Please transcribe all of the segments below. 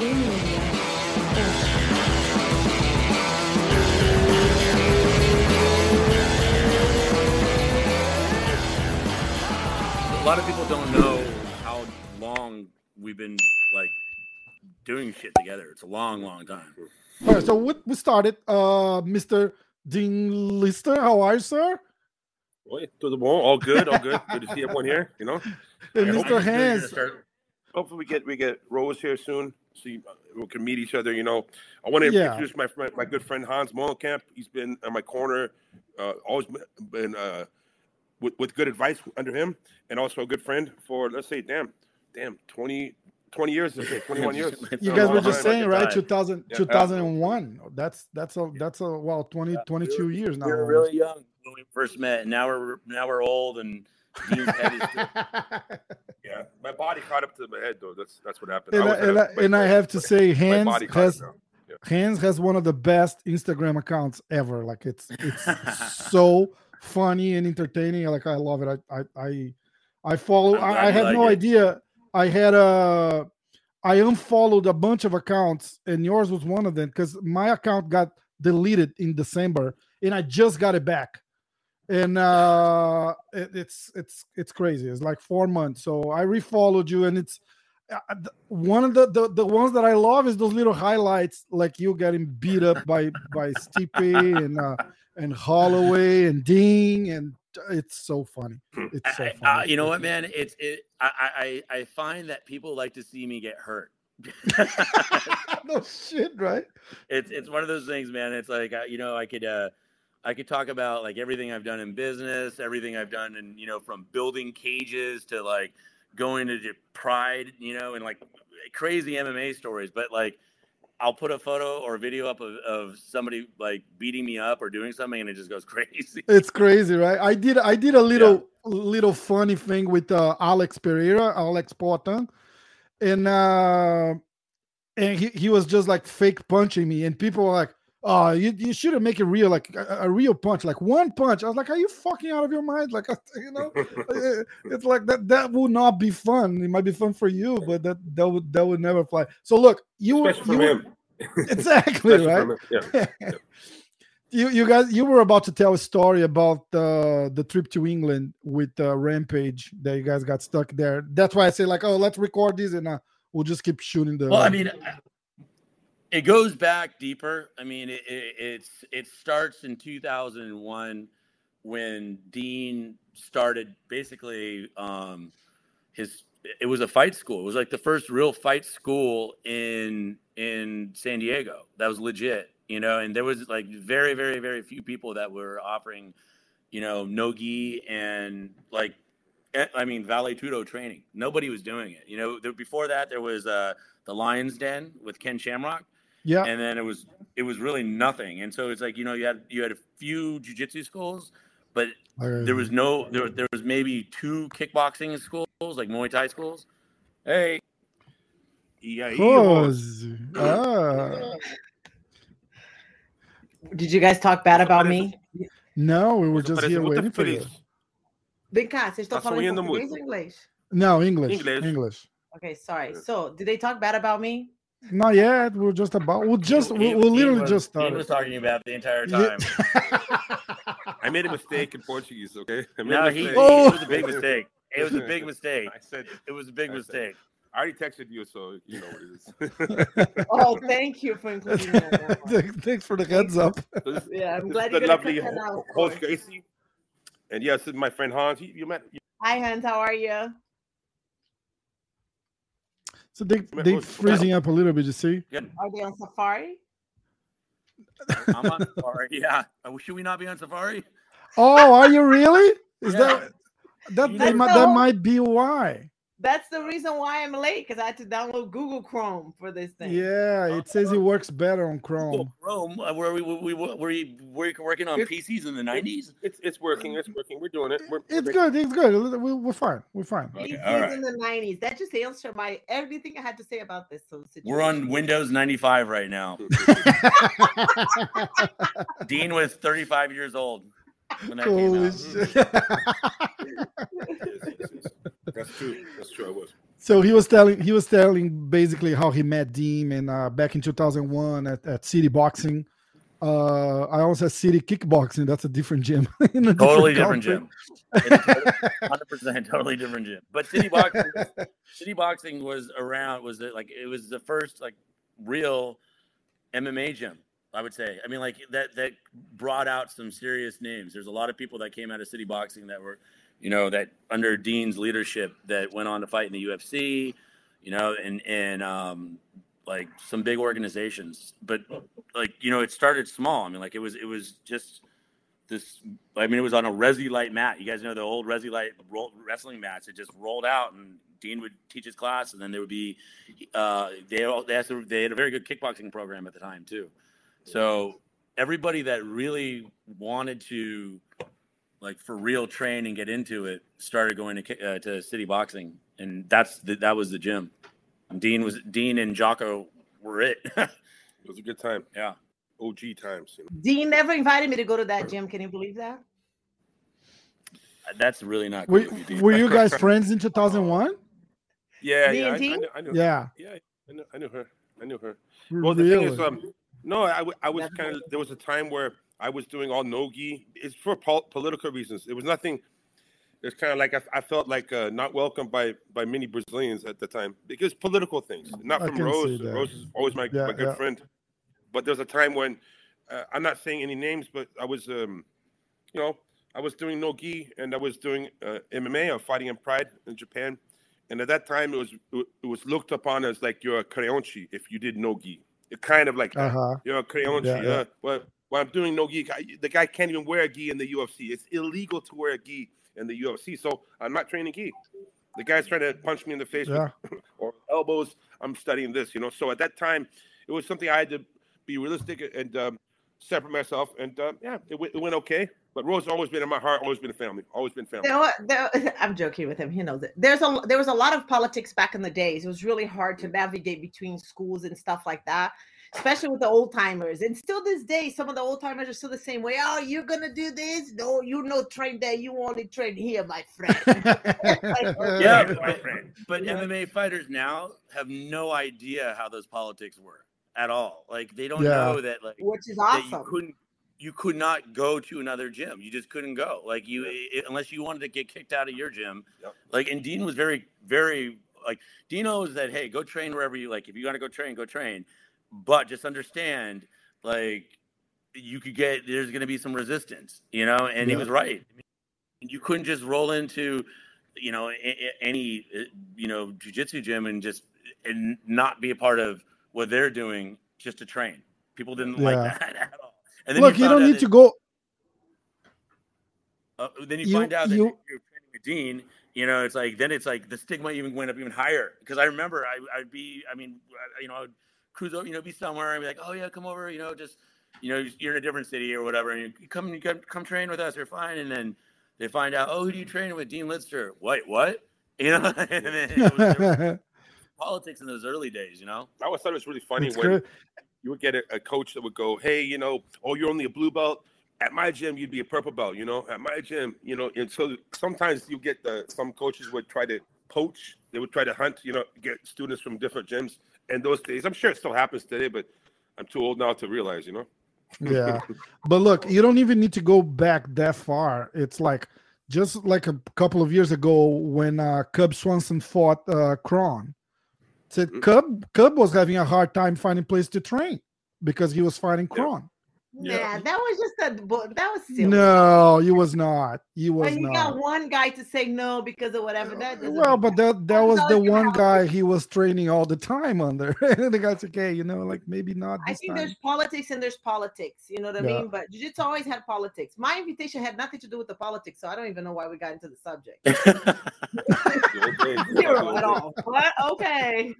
In media. A lot of people don't know how long we've been like doing shit together. It's a long, long time. All right, so we, we started. Uh, Mr. Dean Lister, how are you, sir? Oi, tudo bom? All good, all good. good to see everyone here. You know, And Mr. You're Hans. hopefully we get we get Rose here soon, so you, we can meet each other. You know, I want to Yeah. introduce my friend, my good friend Hans Molenkamp. He's been on my corner, uh, always been uh, with with good advice under him, and also a good friend for let's say, damn, damn, 20, 20 years, let's say, twenty one years. You guys were just saying, right? time. 2000, Yeah. 2001. That's that's a that's a well 20 22 we years now. We were really young when we first met, and now we're now we're old, and Dean's head is Yeah, my body caught up to my head though. That's that's what happened. and, I, was at and, a- I, my- and I have to say, my Hans body caught has now. Hans has one of the best Instagram accounts ever. Like it's it's so funny and entertaining. Like I love it. I I I, I follow. I, I had like no it. idea. I had a. I unfollowed a bunch of accounts, and yours was one of them because my account got deleted in December, and I just got it back. And uh it, it's it's it's crazy. It's like four months. So I refollowed you, and it's uh, one of the, the the ones that I love is those little highlights, like you getting beat up by by Stipe and uh, and Holloway and Ding, and it's so funny. It's so funny. uh, you know what, man? It's it. I, I I find that people like to see me get hurt. no shit, right? it's it's one of those things, man. It's like uh, you know, I could uh, I could talk about like everything I've done in business, everything I've done, and you know, from building cages to like going to Pride, you know, and like crazy MMA stories. But like, I'll put a photo or a video up of, of somebody like beating me up or doing something, and it just goes crazy. It's crazy, right? I did I did a little little funny thing with uh, Alex Pereira, Alex Poatan, and uh, and he, he was just like fake punching me, and people were like, "Oh, you, you should have make it real, like a, a real punch, like one punch." I was like, "Are you fucking out of your mind?" Like, you know, Uh, it's like that that would not be fun. It might be fun for you, but that that would that would never fly. So look, you were you were- him. exactly Especially right. for him. Yeah. you you guys you were about to tell a story about uh, the trip to England with uh, Rampage that you guys got stuck there. That's why I say like, oh, let's record this and uh, we'll just keep shooting the. Well, I mean, it goes back deeper. I mean, it, it, it's it starts in 2001 when Dean started basically um, his. It was a fight school. It was like the first real fight school in in San Diego. That was legit, you know. And there was like very, very, very few people that were offering, you know, no gi and like eh, I mean, Vale Tudo training. Nobody was doing it. You know, there, before that, there was uh, the Lions Den with Ken Shamrock, yeah, and then it was it was really nothing. And so it's like you know you had you had a few jujitsu schools, but there was no there there was maybe two kickboxing schools like Muay Thai schools. Hey, Yeah, he- Cause, ah, Did you guys talk bad about me? no, we were just here what the waiting for fuck you. is- Vem cá, vocês estão Tá falando em português muito. ou inglês? No English, English. English. Okay, sorry. So, did they talk bad about me? Not yet. We're just about. We'll just. Dean- We'll, we'll literally was- just Dean start. was talking about the entire time. I made a mistake in Portuguese. Okay. I made no, a he, mistake. Oh. it was a big oh. mistake. It was a big mistake. I said It was a big I said- mistake. I already texted you, so you know what it is. Oh, thank you for including me. that. Thanks for the heads up. This- Yeah, I'm glad is you're the lovely cut that out, host course. Gracie. And yes, this is my friend Hans. You, you met. You, Hi, Hans. How are you? So they Wait, they freezing up a little bit. You see? Good. Are they on safari? I'm on safari. Yeah. Uh, Should we not be on safari? Oh, are you really? Is Yeah. that that You they never might, that might be why? That's the reason why I'm late because I had to download Google Chrome for this thing. Yeah, it says it works better on Chrome. Rome, uh, were we, we, we, were you were working on It- PCs in the 90s? it's it's working. It's working. We're doing it. We're, we're It's good. It's good. We- We're fine. We're fine. Okay, PCs all right. in the 90s. That just answered my everything I had to say about this whole situation. We're on Windows 95 right now. Dean was 35 years old when Holy out. shit. Yes, yes, yes. That's true. That's true. I was. So he was telling he was telling basically how he met Dean and uh, back in 2001 at, at City Boxing. Uh, I also said City Kickboxing. That's a different gym. a totally different country. gym. Hundred percent, totally different gym. But city boxing, city boxing was around. Was it like it was the first like real MMA gym? I would say. I mean, like that that brought out some serious names. There's a lot of people that came out of city boxing that were, you know, that under Dean's leadership that went on to fight in the UFC, you know, and and um, like some big organizations. But like you know, it started small. I mean, like it was it was just this. I mean, it was on a Resilite mat. You guys know the old Resilite wrestling mats. It just rolled out, and Dean would teach his class, and then there would be uh, they all they they had a very good kickboxing program at the time too. So everybody that really wanted to like for real train and get into it started going to uh, to city boxing, and that's the, that was the gym. Dean was Dean and Jocko were it. It was a good time. yeah. OG times. You know? Dean never invited me to go to that gym. Can you believe that? That's really not Were, good. you, were you guys friends in 2001? Yeah, yeah. I, I, knew, I knew. Yeah. Yeah, I knew, I knew her. I knew her. Well, the thing is, um, no, I, w- I was kind of. There was a time where I was doing all nogi. It's for pol- political reasons. It was nothing. It's kind of like I, I felt like uh, not welcomed by by many Brazilians at the time because political things. Not I from Rose. Rose is always my, Yeah, my good yeah. friend. But there was a time when uh, I'm not saying any names, but I was, um, you know, I was doing no gi and I was doing uh, MMA. I was fighting in Pride in Japan, and at that time it was it was looked upon as like you're a creonte if you did no It kind of like. Uh-huh. You're a creonte. Yeah, yeah. Well, well, I'm doing no gi. The guy can't even wear a gi in the UFC. It's illegal to wear a gi in the UFC. So I'm not training gi. The guy's trying to punch me in the face Yeah. with, or elbows. I'm studying this, you know. So at that time, it was something I had to be realistic and um, separate myself. And uh, yeah, it, w- it went okay. But Rose always been in my heart. Always been a family. Always been family. There, wa- there, I'm joking with him. He knows it. There's a there was a lot of politics back in the days. It was really hard to navigate between schools and stuff like that, especially with the old timers. And still this day, some of the old timers are still the same way. Oh, you're gonna do this? No, you no train there. You only train here, my friend. Yeah, my but, friend. but Yeah. MMA fighters now have no idea how those politics work at all. Like they don't Yeah. know that like Which is that you awesome. couldn't you could not go to another gym. You just couldn't go. Like you i unless you wanted to get kicked out of your gym. Yep. Like and Dean was very very like Dean knows that hey, go train wherever you like. If you got to go train, go train. But just understand like you could get there's going to be some resistance, you know, and he was right. You couldn't just roll into you know a- a- any uh, you know jujitsu gym and just and not be a part of what they're doing just to train. People didn't like that at all. And Look, you found don't need to go. uh, then you, You- find out that you- you're training with Dean. You know, it's like then it's like the stigma even went up even higher. Because I remember I, I'd be, I mean, I- you know, I'd cruise over, you know, be somewhere and be like, oh yeah, come over, you know, just, you know, you're in a different city or whatever, and you come, you come, come train with us, you're fine. And then they find out, oh, who do you train with? Dean Lister. Wait, what? You know, and then it was politics in those early days. You know, I always thought it was really funny It's when good. you would get a, a coach that would go, "Hey, you know, oh, you're only a blue belt. At my gym, you'd be a purple belt. You know, at my gym, you know." And so sometimes you get the some coaches would try to poach. They would try to hunt, you know, get students from different gyms. And those days, I'm sure it still happens today, but I'm too old now to realize, you know. yeah but look you don't even need to go back that far it's like just like a couple of years ago when uh cub swanson fought uh Kron said Mm. cub cub was having a hard time finding place to train because he was fighting Yeah. Kron Yeah. That was just a that was silly. no he was not he was When you not got one guy to say no because of whatever that well but that that was the one have. guy he was training all the time under and the guy's okay you know like maybe not I think time. there's politics and there's politics. You know what I Yeah. mean? But jiu-jitsu always had politics. My invitation had nothing to do with the politics, so I don't even know why we got into the subject. The old days. Zero at all. But okay.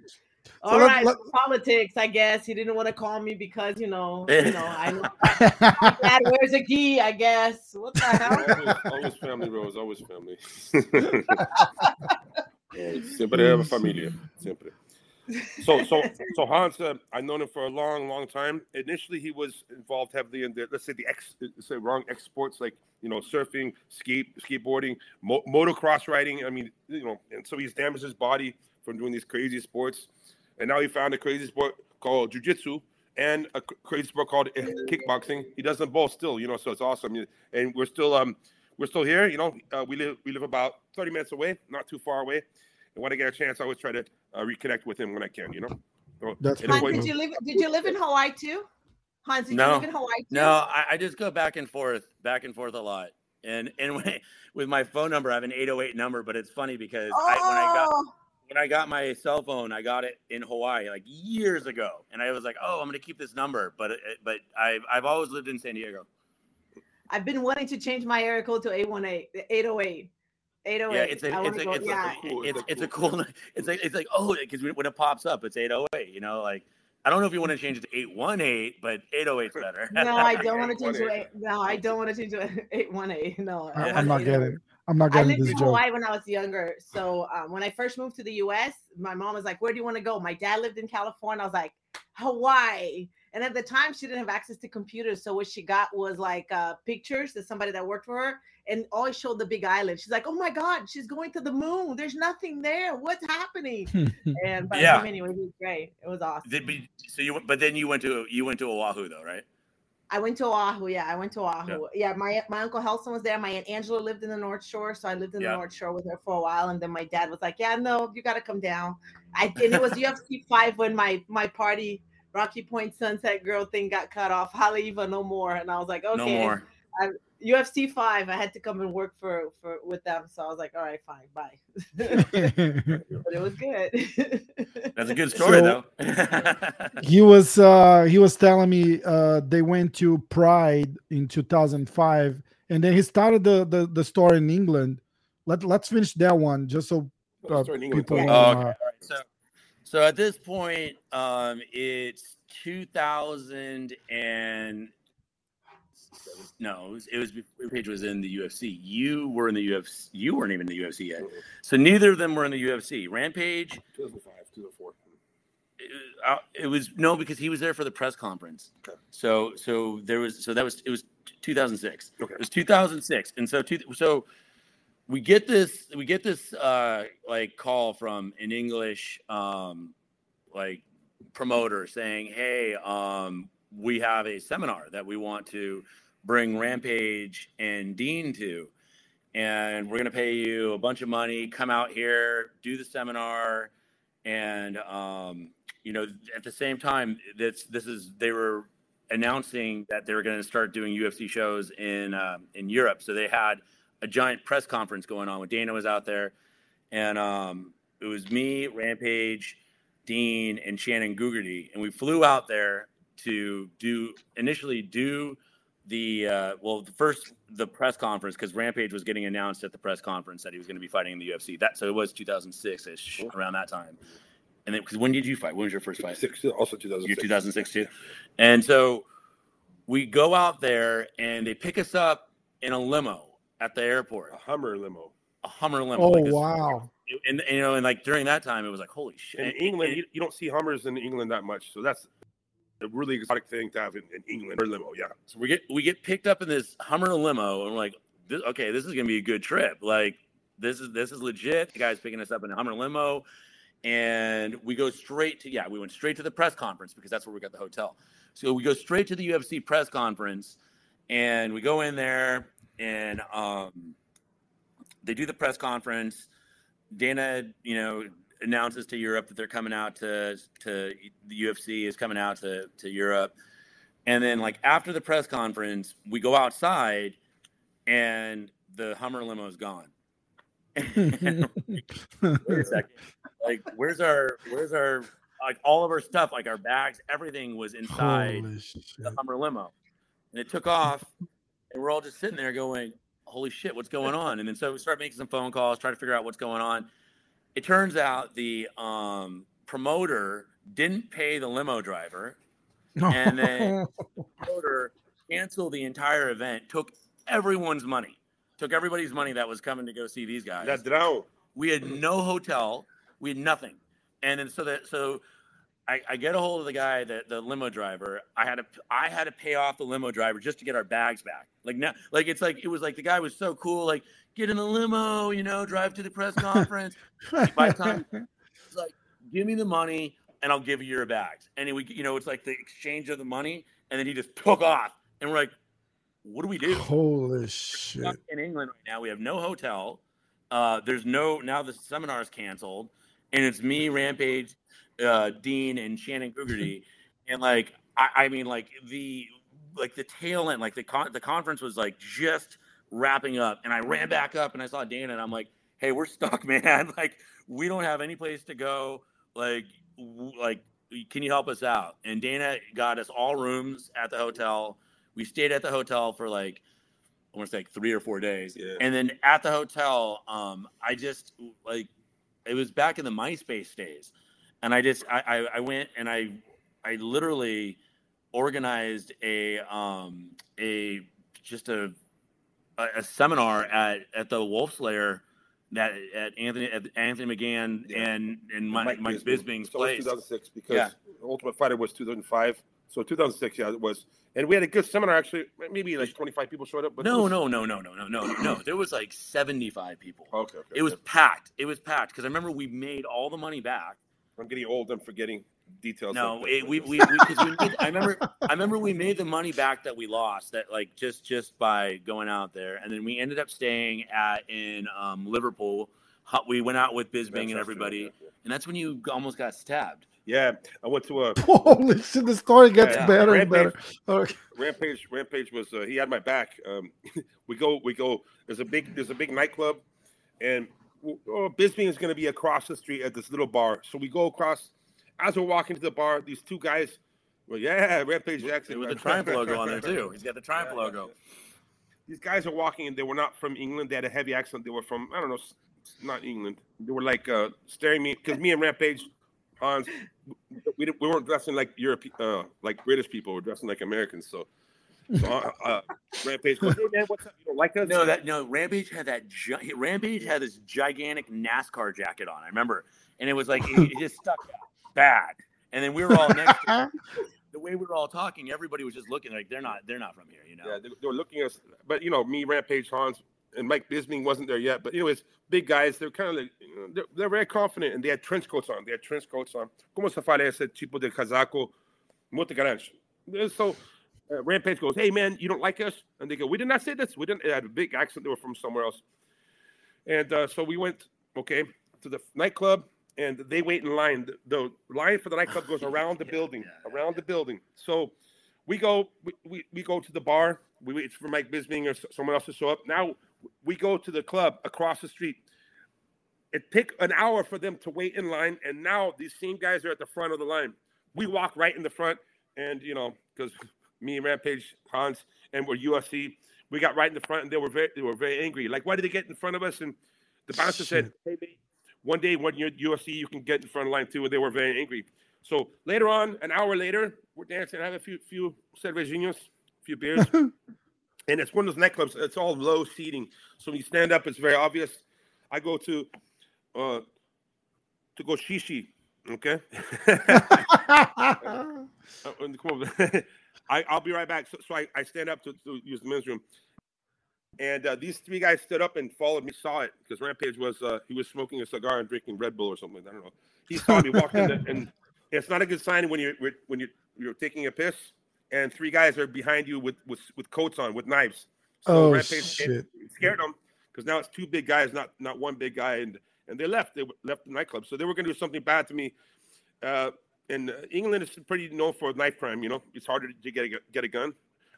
All let- right, let- politics. I guess he didn't want to call me because you know, you know, I know my dad wears a gi. I guess. What the hell? always, always family, Rose. Always family. Siempre have a familia. Siempre. So, so, so Hans, uh, I've known him for a long, long time. Initially, he was involved heavily in the, let's say, the ex, say, wrong exports like you know, surfing, ski, skateboarding, mo- motocross riding. I mean, you know, and so he's damaged his body from doing these crazy sports, and now he found a crazy sport called jujitsu and a crazy sport called eh, kickboxing. He does them both still, you know, so it's awesome. And we're still um we're still here, you know. Uh, we live we live about 30 minutes away, not too far away. And when I get a chance, I always try to uh, reconnect with him when I can, you know. So, That's and Hans, boy- did you live? Did you live in Hawaii too? Hans, did No. you live in Hawaii too? No, I, I just go back and forth, back and forth a lot. And and when, with my phone number, I have an 808 number, but it's funny because I, when I got Oh, when I got my cell phone, I got it in Hawaii like years ago, and I was like, oh, I'm gonna keep this number, but but I've I've always lived in San Diego. I've been wanting to change my area code to 818, 808. 808. Yeah, it's a, I it's a, it's, yeah. a, cool. it's, It's it's a a cool, it's like, it's like, oh, because when it pops up, it's 808, you know, like, I don't know if you want to change it to 818, but 808 is better. No, I don't want to change to 818. eight. No, I don't want to change to 818. No, I I- want I'm not getting. I'm not I getting lived this in joke. Hawaii when I was younger. So um, when I first moved to the U.S., my mom was like, "Where do you want to go?" My dad lived in California. I was like, "Hawaii." And at the time, she didn't have access to computers, so what she got was like uh, pictures of somebody that worked for her, and always showed the Big Island. She's like, "Oh my God, she's going to the moon. There's nothing there. What's happening?" And but Yeah. anyway, it was great. It was awesome. Did be- so you, but then you went to you went to Oahu though, right? I went to Oahu. Yeah, I went to Oahu. Yeah, my my uncle Helson was there. My aunt Angela lived in the North Shore, so I lived in Yeah. the North Shore with her for a while. And then my dad was like, "Yeah, no, you got to come down." I and it was UFC five when my my party Rocky Point Sunset Girl thing got cut off. Haleiwa, no more. And I was like, okay, No more. UFC five. I had to come and work for for with them. So I was like, all right, fine, bye. but it was good. That's a good story So- though. he was uh he was telling me uh they went to pride in 2005 and then he started the the, the store in england let, let's finish that one just so Oh, uh, sorry, in England. people Yeah. wanna- Oh, okay. All right. So, so at this point, um, it's 2000 and no, it was, it was Page was in the UFC. You were in the UFC. You weren't even in the UFC yet. So neither of them were in the UFC. Rampage, 2005, 2004. it, uh, it was no because he was there for the press conference. Okay. So so there was so that was it was 2006. Okay. It was 2006, and so two, so we get this we get this uh like call from an English um like promoter saying, "Hey, um we have a seminar that we want to bring Rampage and Dean to." And we're gonna pay you a bunch of money. Come out here, do the seminar, and um, you know, at the same time, this this is they were announcing that they were going to start doing UFC shows in um, in Europe. So they had a giant press conference going on when Dana was out there, and um, it was me, Rampage, Dean, and Shannon Gugerty, and we flew out there to do initially do the uh, well the first the press conference because Rampage was getting announced at the press conference that he was going to be fighting in the UFC. That so it was 2006 ish around that time. And then because when did you fight? When was your first fight? Six, also You're 2006. 2006 too. And so we go out there and they pick us up in a limo at the airport, A Hummer limo. a Hummer limo. oh like this- wow And, and, you know, and like during that time, it was like, holy shit. In And- England, and- you, you don't see Hummers in England that much, so that's a really exotic thing to have in, in England. Or limo, yeah. So we get we get picked up in this Hummer limo, and we're like, this, okay, this is gonna be a good trip. Like this is this is legit. The guy's picking us up in a Hummer limo, and we go straight to yeah, we went straight to the press conference because that's where we got the hotel. So we go straight to the UFC press conference, and we go in there, and um, they do the press conference. Dana, you know, announces to Europe that they're coming out to to the UFC is coming out to to Europe. And then like after the press conference, we go outside and the Hummer limo is gone. Wait a second. Like where's our where's our like all of our stuff, like our bags, everything was inside the Hummer limo. And it took off and we're all just sitting there going, Holy shit, what's going on? And then so we start making some phone calls, trying to figure out what's going on. It turns out the um, promoter didn't pay the limo driver and then- the promoter canceled the entire event, took everyone's money, took everybody's money that was coming to go see these guys. Ladrão. we had no hotel, we had nothing, and then so that so. I, I get a hold of the guy, the, the limo driver. I had to I had to pay off the limo driver just to get our bags back. Like now, like it's like it was like the guy was so cool. Like get in the limo, you know, drive to the press conference. By the time- It's give me the money and I'll give you your bags. And we, you know, it's like the exchange of the money. And then he just took off. And we're like, what do we do? Holy shit. in England right now. We have no hotel. Uh, there's no now the seminar is canceled, and it's me, Rampage, uh, Dean, and Shannon Gugerty, and like I, I mean like the like the tail end, like the con- the conference was like just wrapping up, and I ran back up and I saw Dana, and I'm like, hey, we're stuck, man. like we don't have any place to go. Like w- like can you help us out? And Dana got us all rooms at the hotel. We stayed at the hotel for like I want to say like three or four days. Yeah. And then at the hotel, um, I just like it was back in the MySpace days, and I just I, I, I went and I I literally organized a um a just a a, seminar at at the Wolfslair that at Anthony at Anthony McGann Yeah. and and Mike, Mike, Bisping's so place. 2006 because Yeah. Ultimate Fighter was 2005. So 2006, yeah, it was. And we had a good seminar actually. Maybe like 25 people showed up. But No, was- no, no, no, no, no, no, no. There was like seventy five people. Okay, okay. It was okay. packed. It was packed because I remember we made all the money back. I'm getting old. I'm forgetting details. No, like it, we we, we, 'cause we made, I remember I remember we made the money back that we lost that like just just by going out there, and then we ended up staying at in um, Liverpool. We went out with Bisping and everybody, yeah, yeah. and that's when you almost got stabbed. Yeah, I went to a Holy shit, the story gets Yeah. better and better. Okay. Rampage. Rampage was uh, he had my back. Um, we go, we go. There's a big, there's a big nightclub, and oh, Bisbee is going to be across the street at this little bar. So we go across. As we're walking to the bar, these two guys. Well, yeah, Rampage Jackson With the Triumph logo on there too. He's got the Triumph Yeah, logo. yeah. These guys are walking, and they were not from England. They had a heavy accent. They were from I don't know, not England. They were like uh, staring me because me and Rampage, Hans, we, we weren't dressing like Europe, uh, like British people. We're dressing like Americans. So, so uh, uh, Rampage goes, "Hey man, what's up? You don't like us?" No, that no. Rampage had that. Gi- Rampage had this gigantic NASCAR jacket on. I remember, and it was like it, it just stuck out bad. And then we were all next. To, the way we were all talking, everybody was just looking like they're not. They're not from here, you know. Yeah, they, they were looking at us, but you know, me, Rampage, Hans, and Mike Bisping wasn't there yet. But anyways, big guys, they're kind of like you know, they're, they're very confident, and they had trench coats on. They had trench coats on. Como se fala esse tipo de casaco muito grande? So uh, Rampage goes, "Hey man, you don't like us?" And they go, "We did not say this. We didn't." They had a big accent. They were from somewhere else. And uh, so we went, okay, to the nightclub, and they wait in line. The, the line for the nightclub goes around the Yeah, building, yeah, yeah. around the building. So we go, we, we, we go to the bar. We wait for Mike Bisping or someone else to show up. Now we go to the club across the street. It took an hour for them to wait in line, and now these same guys are at the front of the line. We walk right in the front, and you know, because me and Rampage, Hans, and we're UFC, we got right in the front, and they were very, they were very angry. Like, why did they get in front of us? And the bouncer said, "Hey, mate, one day when you're UFC, you can get in front of the line too." And they were very angry. So later on, an hour later, we're dancing, I have a few few cervejinhos, a few beers, and it's one of those nightclubs. It's all low seating, so when you stand up, it's very obvious. I go to uh to go shishi, okay. And come on. I, I'll be right back. So, so I, I stand up to, to use the men's room. And uh, these three guys stood up and followed me, saw it because Rampage was uh, he was smoking a cigar and drinking Red Bull or something. I don't know. He saw me walk in, the, and it's not a good sign when you're when you you're taking a piss and three guys are behind you with with, with coats on with knives. Oh, Rampage shit. scared them because now it's two big guys, not not one big guy, and and they left. They left the nightclub, so they were going to do something bad to me. Uh, and uh, England is pretty known for knife crime. You know, it's harder to get a, get a gun.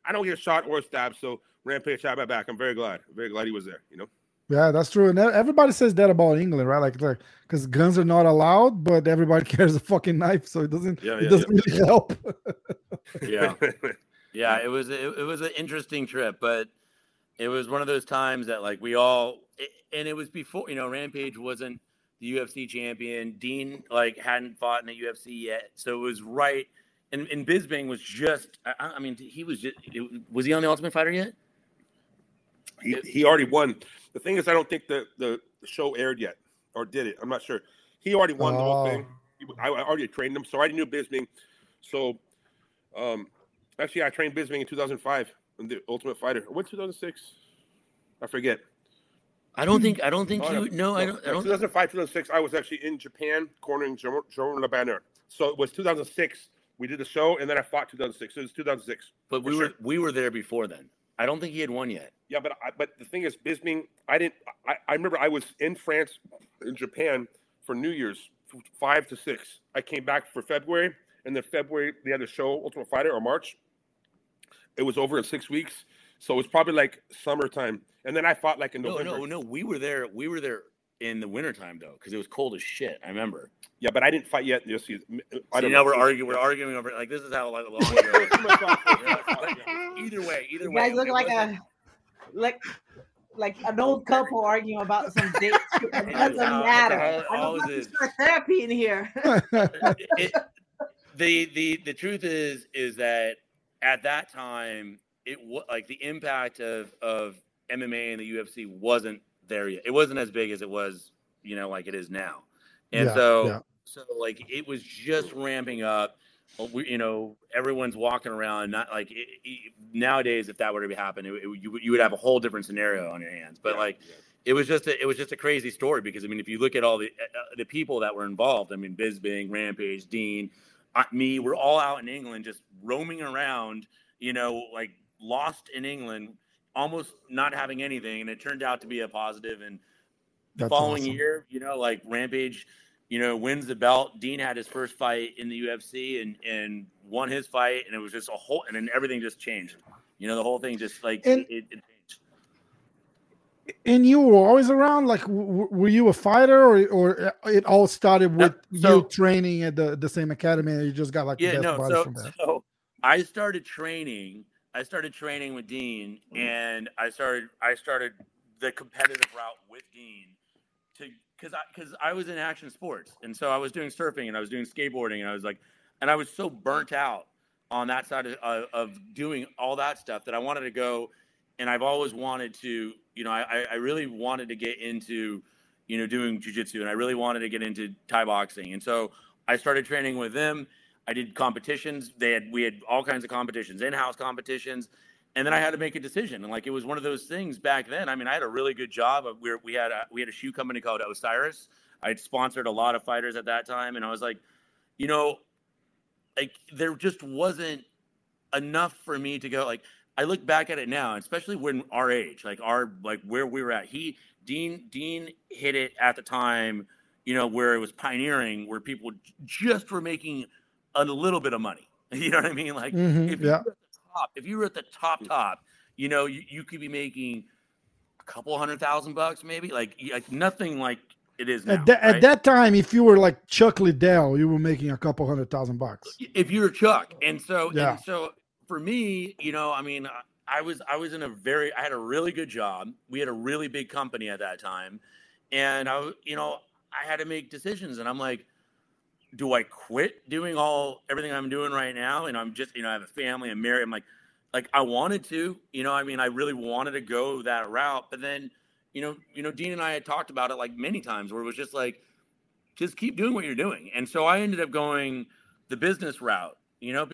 I don't get shot or stabbed, so Rampage shot my back. I'm very glad. very glad he was there. You know. Yeah, that's true. And everybody says that about England, right? Like, like, because guns are not allowed, but everybody carries a fucking knife, so it doesn't. Yeah, yeah, it doesn't really help. Yeah. yeah it was it, it was an interesting trip but it was one of those times that like we all it, and it was before you know rampage wasn't the ufc champion dean like hadn't fought in the ufc yet so it was right and, and bisping was just I, I mean he was just it, was he on the ultimate fighter yet he, he already won. The thing is, I don't think the, the show aired yet, or did it? I'm not sure. He already won the whole Oh. thing. I, I already trained him, so I already knew Bisping. So, um, actually, I trained Bisping in 2005 in the Ultimate Fighter. What 2006? I forget. I don't think I don't hmm. think Oh, you no, I don't I don't 2005, 2006, I was actually in Japan cornering Jerome Jerome Le Banner. So it was 2006. We did the show, and then I fought 2006. So It was 2006. but we were sure. we were there before then. I don't think he had won yet. Yeah, but I, but the thing is, Bisping, I didn't. I, I remember I was in France, in Japan for New Year's, five to six. I came back for February, and then February they had the show Ultimate Fighter or March. It was over in six weeks, so it was probably like summertime. And then I fought like in November. no, no. We were there. We were there in the wintertime though, because it was cold as shit. I remember. Yeah, but I didn't fight yet. You'll see. I See, don't now know. we're arguing. We're arguing over like this is how like long ago. Too either way, either You way. guys look like a like like an old couple arguing about some dates. It It doesn't is. All- matter. all- I don't it to start therapy in here. it, the the the truth is is that at that time it like the impact of of MMA and the UFC wasn't there yet. It wasn't as big as it was, you know, like it is now. And Yeah, so yeah. so like it was just ramping up. Uh, We, you know, everyone's walking around. Not like it, it- nowadays, if that were to happen, it, it- you, would- you would have a whole different scenario on your hands. But Yeah, like, yeah. it was just a, it was just a crazy story because I mean, if you look at all the uh, the people that were involved, I mean, Bisping, Rampage, Dean, uh, me, we're all out in England just roaming around, you know, like lost in England, almost not having anything, and it turned out to be a positive. And the That's following awesome. year, you know, like Rampage, you know, wins the belt. Dean had his first fight in the UFC and and won his fight, and it was just a whole, and then everything just changed. You know, the whole thing just like And- it, it changed. And you were always around. Like, w- were you a fighter, or or it all started with so- you training at the, the same academy, and you just got like yeah best no so, so i started training i started training with dean Mm-hmm. and i started i started the competitive route with dean to because i because i was in action sports and so i was doing surfing and i was doing skateboarding and i was like and i was so burnt out on that side of, of, of doing all that stuff that i wanted to go and i've always wanted to you know i i really wanted to get into you know doing jujitsu and i really wanted to get into thai boxing and so i started training with them I did competitions. They had we had all kinds of competitions, in-house competitions, and then I had to make a decision. And like it was one of those things back then. I mean, I had a really good job. We were, we had a, we had a shoe company called Osiris. I had sponsored a lot of fighters at that time, and I was like, you know, like there just wasn't enough for me to go. Like I look back at it now, especially when our age, like our like where we were at. He Dean Dean hit it at the time, you know, where it was pioneering, where people just were making a little bit of money. You know what I mean? Like Mhm, if you yeah. were at the top, if you were at the top top, you know, you, you could be making a couple hundred thousand bucks, maybe like like nothing like it is now. At, that right? at that time, if you were like Chuck Liddell, you were making a couple hundred thousand bucks. if you were Chuck. And so, Yeah. and so for me, you know, I mean, I- I was, I was in a very, I had a really good job. We had a really big company at that time. And I you know, I had to make decisions and I'm like, do I quit doing all, everything I'm doing right now? And I'm just, you know, I have a family, I'm married. I'm like, like I wanted to, you know, I mean, I really wanted to go that route, but then, you know, you know, Dean and I had talked about it like many times where it was just like, just keep doing what you're doing. And so I ended up going the business route, you know,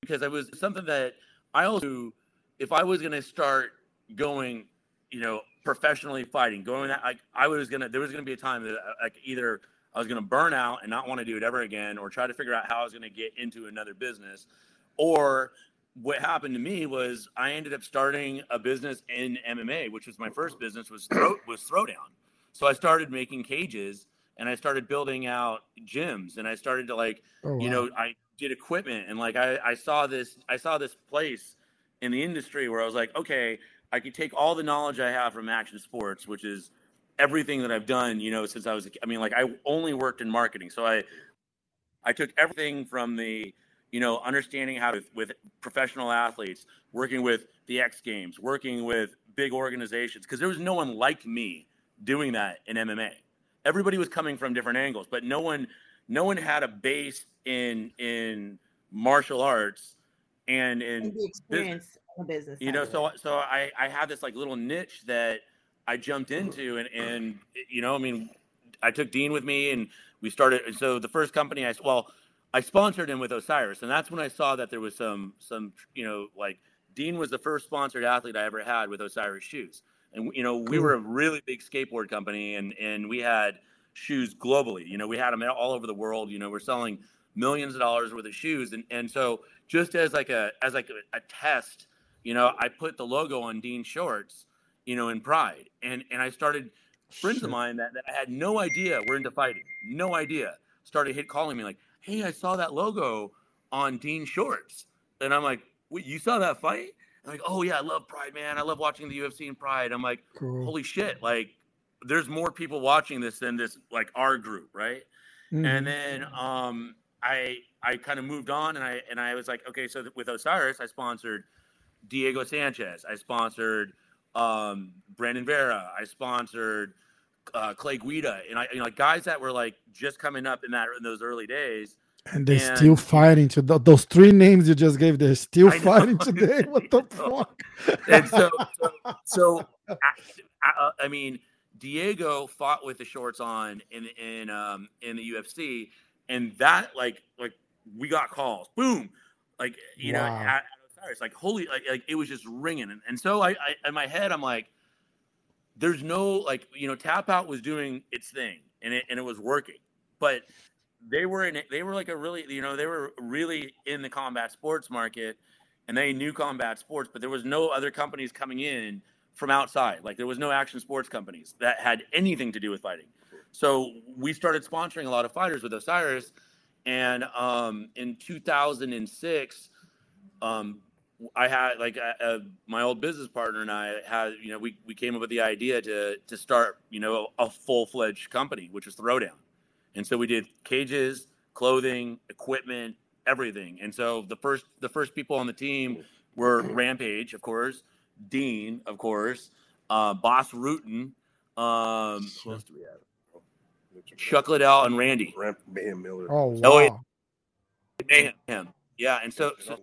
because it was something that I also, if I was going to start going, you know, professionally fighting, going that, like I was going to, there was going to be a time that uh, like either I was going to burn out and not want to do it ever again, or try to figure out how I was going to get into another business, or what happened to me was I ended up starting a business in MMA, which was my first business was throw was throwdown. So I started making cages and I started building out gyms and I started to like Oh, you know i did equipment and like I, I saw this i saw this place in the industry where i was like okay i could take all the knowledge i have from action sports which is everything that i've done you know since i was, I mean like i only worked in marketing. So i i took everything from the you know understanding how to with professional athletes working with the x games working with big organizations because there was no one like me doing that in mma everybody was coming from different angles but no one no one had a base in in martial arts and in and the experience in the business. you know so so i i had this like little niche that i jumped into and and you know i mean i took dean with me and we started and so the first company i well i sponsored him with osiris and that's when i saw that there was some some you know like dean was the first sponsored athlete i ever had with osiris shoes and you know we were a really big skateboard company, and and we had shoes globally. You know, we had them all over the world. You know, we're selling millions of dollars worth of shoes, and and so just as like a as like a, a test, you know, I put the logo on Dean shorts, you know, in Pride, and and I started friends of mine that, that I had no idea were into fighting, no idea, started hit calling me like, hey, I saw that logo on Dean shorts, and I'm like, wait, you saw that fight? I'm like, oh yeah, I love Pride, man. I love watching the UFC and Pride. I'm like, Cool. holy shit, like there's more people watching this than this like our group, right? Mhm. And then um I I kind of moved on and I and I was like, okay, so with Osiris, I sponsored Diego Sanchez, I sponsored um Brandon Vera, I sponsored uh, Clay Guida, and I you know like guys that were like just coming up in that in those early days. and they're and- still fighting to th- those three names you just gave. They're still know. fighting today. What the fuck? And so so, so I, I, I mean Diego fought with the shorts on in in um in the UFC, and that like like we got calls, boom, like you know, Wow. at, at Osiris, like holy, like, like it was just ringing, and, and so I, I in my head I'm like, there's no like you know Tap Out was doing its thing, and it and it was working, but they were in it, they were like a really you know they were really in the combat sports market and they knew combat sports, but there was no other companies coming in from outside. Like there was no action sports companies that had anything to do with fighting. So we started sponsoring a lot of fighters with Osiris, and um, in 2006, um, I had like uh, uh, my old business partner and I had you know we we came up with the idea to to start you know a full fledged company, which was Throwdown, and so we did cages, clothing, equipment, everything. And so the first the first people on the team were Rampage, of course, Dean, of course, uh, Bas Rutten, um, who else do we have? Chuck Liddell and Randy. Ramp Mayhem Miller. Oh wow. Oh, yeah. Mayhem. Yeah, and so, so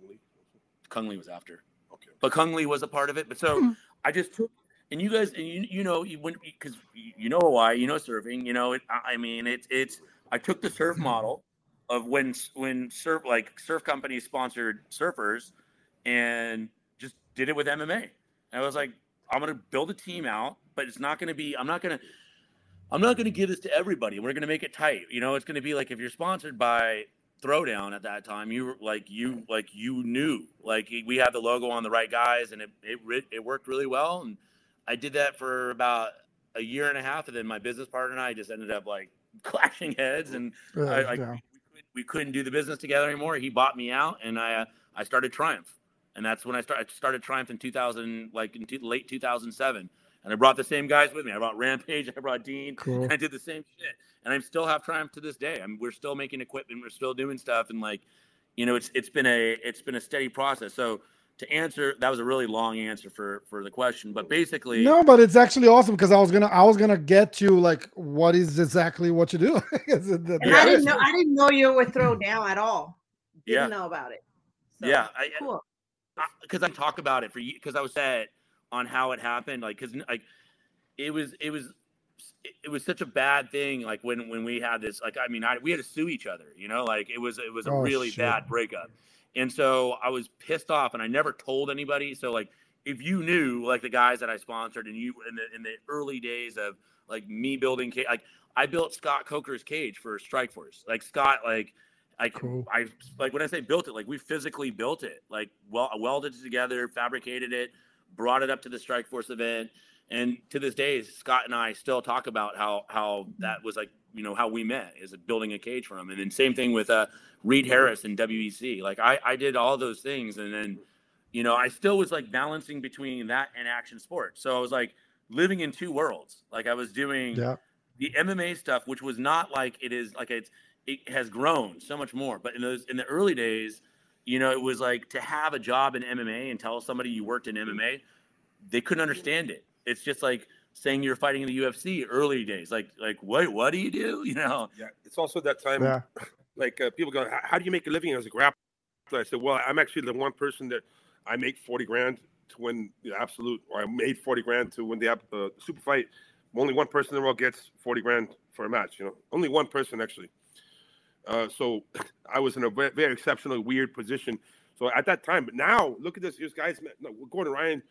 Cung Le was after, Okay. but Cung Le was a part of it. But so hmm. I just took, and you guys, and you you know, you went because you know why, you know, surfing. You know, it, I I mean, it's it's. I took the surf model of when when surf like surf companies sponsored surfers, and just did it with MMA. And I was like, I'm gonna build a team out, but it's not gonna be. I'm not gonna. I'm not going to give this to everybody. We're going to make it tight. You know, it's going to be like if you're sponsored by Throwdown at that time, you were like you like you knew like we had the logo on the right guys, and it it it worked really well. And I did that for about a year and a half, and then my business partner and I just ended up like clashing heads, and Yeah, I, I, yeah. we, couldn't- we couldn't do the business together anymore. He bought me out, and I uh, I started Triumph, and that's when I started started Triumph in 2000, like in two, late 2007. And I brought the same guys with me. I brought Rampage, I brought Dean, Cool. and I did the same shit. And I'm still have Triumph to this day. I mean, we're still making equipment, we're still doing stuff, and like, you know, it's it's been a it's been a steady process. So to answer, that was a really long answer for for the question, but basically, No, but it's actually awesome because I was gonna I was gonna get you like what is exactly what you do. Is it the- And Yeah. I didn't know I didn't know you were thrown down at all. Didn't Yeah. know about it. So, yeah, I, cool. because I, talk about it for you because I was set on how it happened. Like, because like it was it was it was such a bad thing. Like when when we had this, like I mean, I, we had to sue each other. You know, like it was it was a Oh, really shit. bad breakup, and so I was pissed off, and I never told anybody. So like. If you knew like the guys that I sponsored and you in the in the early days of like me building like I built Scott Coker's cage for Strikeforce. Like Scott like I Cool. I like when I say built it, like we physically built it, like well welded it together, fabricated it, brought it up to the Strikeforce event, and to this day, Scott and I still talk about how how that was like you know how we met is building a cage for him, and then same thing with uh Reed Harris and WEC. Like I I did all those things, and then you know I still was like balancing between that and action sports. So I was like living in two worlds. Like I was doing Yeah. the MMA stuff, which was not like it is like it's it has grown so much more. But in those in the early days, you know, it was like to have a job in MMA and tell somebody you worked in MMA, they couldn't understand it. It's just like saying you're fighting in the UFC early days. Like like what what do you do? You know? Yeah, it's also that time. Yeah. Like uh, people go, "How- "How do you make a living as a grappler?" I said, "Well, I'm actually the one person that I make forty grand to win the absolute, or I made forty grand to win the uh, super fight. Only one person in the world gets forty grand for a match. You know, only one person actually. Uh, so I was in a very, very exceptionally weird position. So at that time, but now look at this. This guy's Gordon Ryan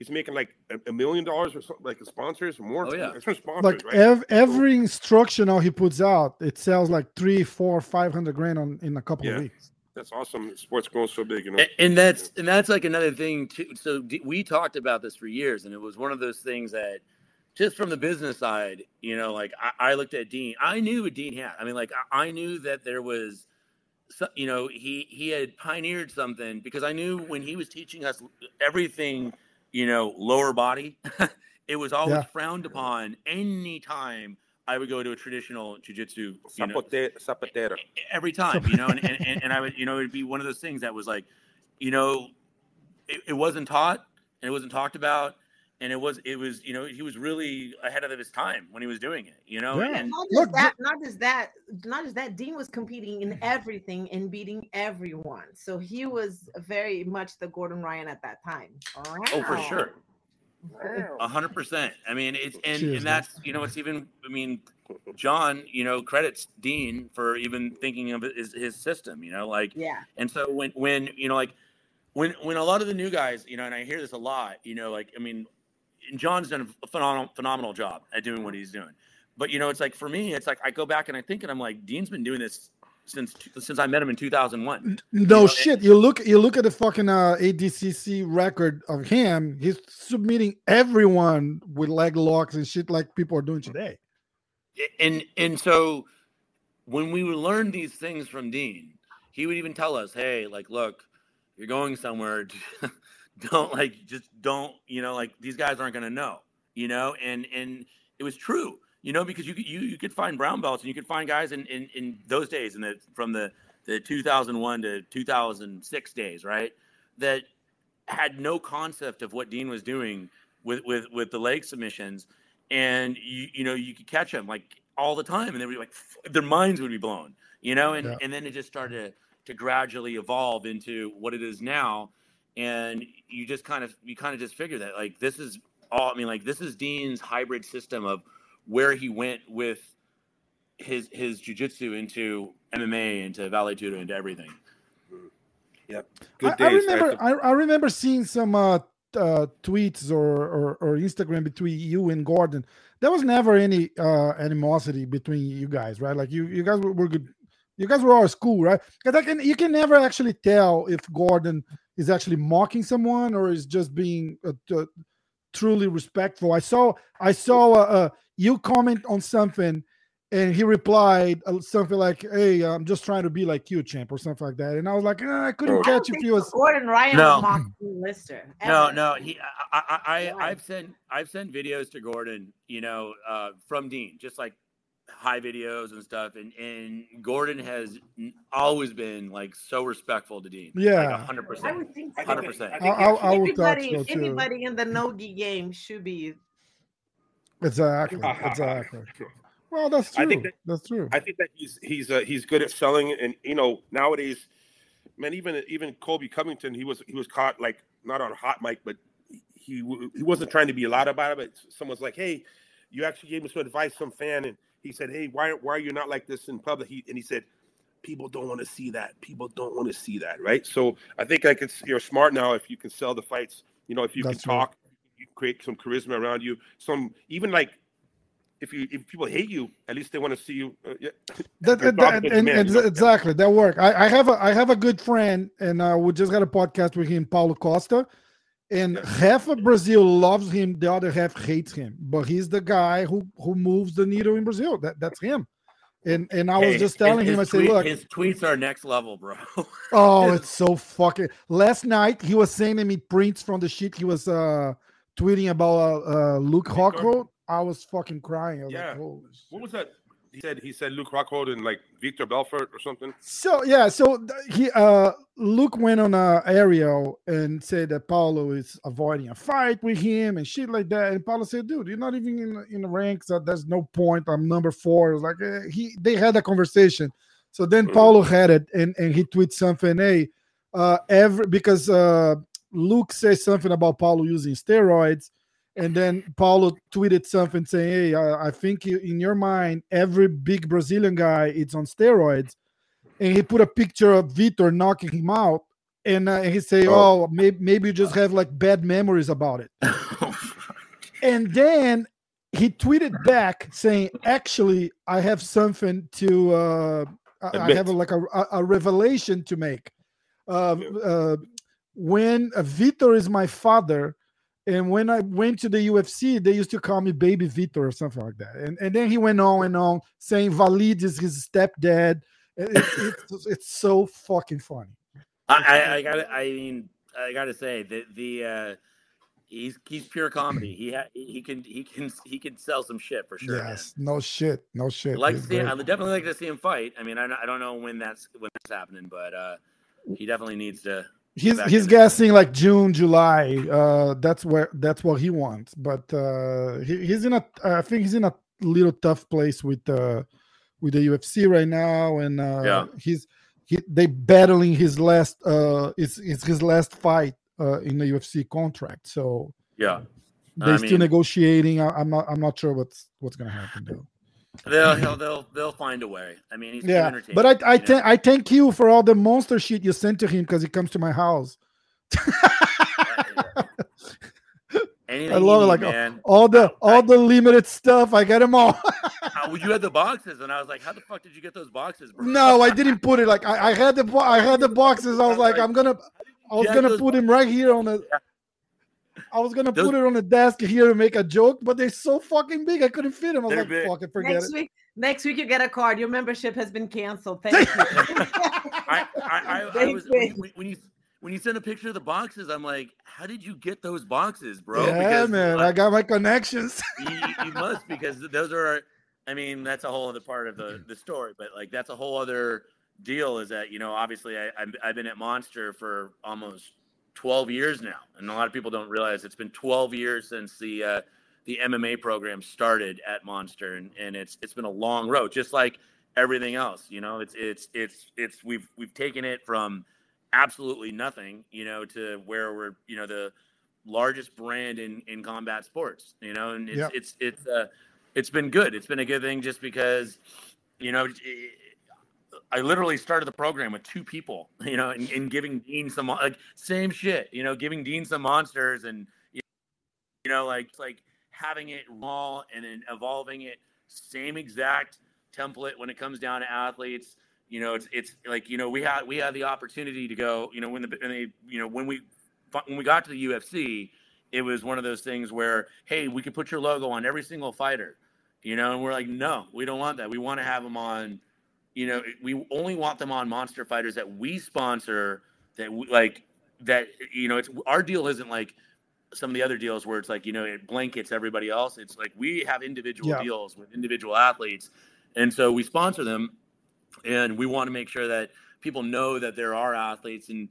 he's making like a, a million dollars or something, like sponsors or more. Oh, yeah. It's sponsors, like right? ev- every instructional he puts out, it sells like three, four, five hundred grand on in a couple Yeah. of weeks. That's awesome. Sports growing so big, you know. A- and that's and that's like another thing too so d- we talked about this for years and it was one of those things that just from the business side you know like i, I looked at dean i knew what dean had i mean like i, I knew that there was so, you know he he had pioneered something because i knew when he was teaching us everything you know lower body it was always Yeah. frowned upon any time i would go to a traditional jiu-jitsu you know, Zapote- every time, you know, and, and, and, and I would, you know, it'd be one of those things that was like, you know, it, it wasn't taught and it wasn't talked about. And it was, it was, you know, he was really ahead of his time when he was doing it, you know, Yeah. and Not just Look, that, not just that, not just that. Dean was competing in everything and beating everyone. So he was very much the Gordon Ryan at that time. oh, for sure. A hundred percent. I mean, it's, and, Cheers, and that's, you know, it's even, I mean, John, you know, credits Dean for even thinking of it as his system, you know, like, Yeah. And so when when you know like when when a lot of the new guys, you know, and I hear this a lot, you know, like I mean, and John's done a phenomenal phenomenal job at doing what he's doing. But you know, it's like for me, it's like I go back and I think and I'm like, Dean's been doing this since since I met him in 2001. No know, and- shit. You look you look at the fucking uh, ADCC record of him. He's submitting everyone with leg locks and shit like people are doing today. And and so when we would learn these things from Dean, he would even tell us, "Hey, like, look, you're going somewhere. don't like just don't you know like these guys aren't going to know you know? And and it was true you know because you could you, you could find brown belts and you could find guys in in, in those days in the from the the 2001 to 2006 days right? That had no concept of what dean was doing with with with the leg submissions. And you you know you could catch them like all the time and they were like their minds would be blown you know? And Yeah. and then it just started to, to gradually evolve into what it is now and you just kind of you kind of just figure that like this is all i mean like this is dean's hybrid system of where he went with his his jiu-jitsu into mma into vale tudo into everything Good I, I remember. I, I remember seeing some uh, uh, tweets or, or or Instagram between you and Gordon. There was never any uh, animosity between you guys, right? Like you you guys were, were good. You guys were all cool, right? Because I can you can never actually tell if Gordon is actually mocking someone or is just being uh, t- truly respectful. I saw I saw uh, uh, you comment on something and he replied uh, something like, "Hey, I'm just trying to be like you, champ," or something like that. And I was like, "Eh, I couldn't. I catch if think he was. Gordon Ryan No. was mocking Lister. No, ever. no, he. I, I, I, I've sent, I've sent videos to Gordon, you know, uh, from Dean, just like high videos and stuff, and and Gordon has always been like so respectful to Dean. Yeah. hundred I percent. would think 100%. I I, think I, I Anybody, so anybody in the Nogi game should be. Exactly, exactly. Well, that's true. I think that- that's true. I think that he's he's uh, he's good at selling, and you know nowadays, man, even even Colby Covington, he was he was caught like not on a hot mic, but he he wasn't trying to be loud about it. But someone's like, "Hey, you actually gave me some advice, some fan," and he said, "Hey, why why are you not like this in public?" He and he said, "People don't want to see that. People don't want to see that, right?" So I think like it's you're smart now if you can sell the fights. You know, if you That's can right. talk, you create some charisma around you. Some even like. If you if people hate you, at least they want to see you. Uh, yeah. That, You're that- talking to the and, man, and exactly that work. I, I have a I have a good friend, and uh, we just got a podcast with him, Paulo Costa, and half of Brazil loves him, the other half hates him. But he's the guy who who moves the needle in Brazil. That that's him. And and I was Hey, just telling his, him, I said, tweet- look, his tweets are next level, bro. Oh, it's so fucking. Last night he was sending me prints from the shit he was uh tweeting about uh, uh Luke Rockhold. I was fucking crying. I was Yeah. like, What was that? He said he said Luke Rockhold and like Vitor Belfort or something. So yeah, so he uh Luke went on uh Ariel and said that Paulo is avoiding a fight with him and shit like that. And Paulo said, dude, you're not even in the- in the ranks. So there's no point. I'm number four. It like eh, he they had a conversation. So then Mhm. Paulo had it and, and he tweets something, hey, uh every because uh Luke says something about Paulo using steroids. And then Paulo tweeted something saying, "Hey, I, I think you- in your mind, every big Brazilian guy is on steroids." And he put a picture of Vitor knocking him out, and uh, he say, Oh. "Oh, maybe maybe you just have like bad memories about it." And then he tweeted back saying, "Actually, I have something to. Uh, I- I have a, like a, a, a revelation to make. Uh, uh, when uh, Vitor is my father, and when I went to the UFC, they used to call me Baby Vitor or something like that. And and then he went on and on saying Valid is his stepdad. It- it- it's, it's so fucking funny. I, I, I gotta. I mean, I gotta say that the uh, he's he's pure comedy. He ha- he can he can he can sell some shit for sure. man. Yes, no shit, no shit. Like to see. I'd definitely like to see him fight. I mean, I, don't- I don't know when that's when that's happening, but uh, he definitely needs to. He's he's there. guessing like June, July. Uh, that's where that's what he wants. But uh, he, he's in a. I think he's in a little tough place with uh with the UFC right now, and uh, Yeah. he's he they battling his last uh it's it's his last fight uh in the UFC contract. So Yeah, they're I still mean- negotiating. I, I'm not I'm not sure what's what's gonna happen though. They'll he'll, they'll they'll find a way. I mean, he's Yeah, entertaining, but I I, you know? I thank you for all the monster shit you sent to him because he comes to my house. Anything I love it, like, man. all the all the limited stuff. I got them all. How- you had the boxes, and I was like, "How the fuck did you get those boxes, bro?" no, I didn't put it like I, I had the I had the boxes. I was like, I'm gonna I was gonna put him right here on the. I was gonna Those- put it on the desk here and make a joke, but they're so fucking big I couldn't fit them. I was They're like, big. fuck it, forget Next it. week, next week you get a card. Your membership has been canceled. Thank you. I, I, I, I was when you, when you when you sent a picture of the boxes, I'm like, "How did you get those boxes, bro?" yeah, Because, man, uh, I got my connections. you, you must because those are i mean that's a whole other part of the the story but like that's a whole other deal is that you know obviously I, I've, I've been at monster for almost 12 years now and a lot of people don't realize it's been 12 years since the uh the mma program started at monster and, and it's it's been a long road just like everything else you know? It's it's it's it's we've we've taken it from absolutely nothing you know to where we're you know the largest brand in in combat sports you know? And it's Yep. it's it's uh it's been good. It's been a good thing just because you know it- i literally started the program with two people you know and, and giving dean some like same shit you know giving dean some monsters and you know like like having it raw and then evolving it same exact template when it comes down to athletes you know it's it's like you know we had we had the opportunity to go you know when the when they you know when we when we got to the UFC, it was one of those things where, hey, we could put your logo on every single fighter, you know, and we're like, no, we don't want that. We want to have them on, you know, we only want them on monster fighters that we sponsor, that we, like that, you know, it's our deal isn't like some of the other deals where it's like, you know, it blankets everybody else. It's like we have individual Yeah. deals with individual athletes, and so we sponsor them, and we want to make sure that people know that there are athletes and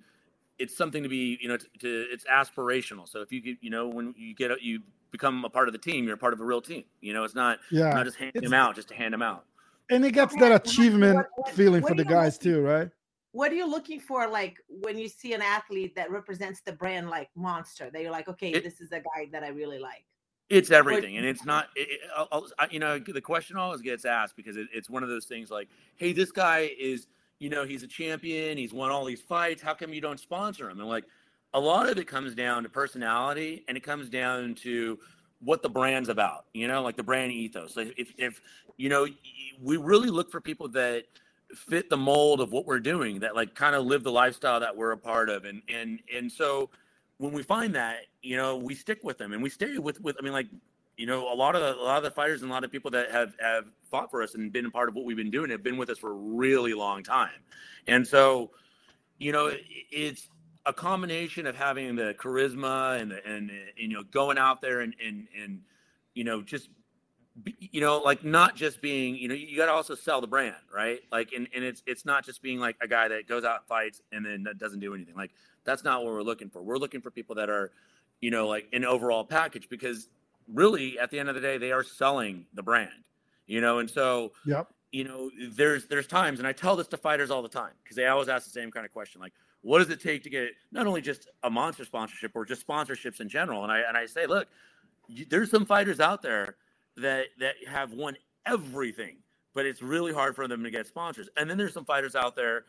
it's something to be you know to, to it's aspirational. So if you get you know when you get you become a part of the team you're a part of a real team. You know it's not Yeah, not just handing them out just to hand them out and it gets Okay, that achievement what- what- feeling what for the guys want- too, right? what are you looking for like when you see an athlete that represents the brand like monster that you're like okay It- this is a guy that i really like. It's everything and it's not it, it- I'll- I'll- I- you know the question always gets asked because it, it's one of those things like hey this guy is you know he's a champion he's won all these fights how come you don't sponsor him? And like a lot of it comes down to personality and it comes down to what the brand's about you know like the brand ethos. Like if, if you know we really look for people that fit the mold of what we're doing that like kind of live the lifestyle that we're a part of. And and and so when we find that you know we stick with them and we stay with with i mean like you know a lot of a lot of the fighters and a lot of people that have have fought for us and been a part of what we've been doing have been with us for a really long time. And so you know it, it's a combination of having the charisma and the, and, and you know going out there and and and you know just you know like not just being you know you got to also sell the brand right? Like and, and it's it's not just being like a guy that goes out and fights and then doesn't do anything. Like that's not what we're looking for. We're looking for people that are you know like an overall package because really at the end of the day they are selling the brand you know? And so Yep. you know there's there's times and i tell this to fighters all the time because they always ask the same kind of question like what does it take to get not only just a monster sponsorship or just sponsorships in general and i and i say look you, there's some fighters out there that that have won everything but it's really hard for them to get sponsors and then there's some fighters out there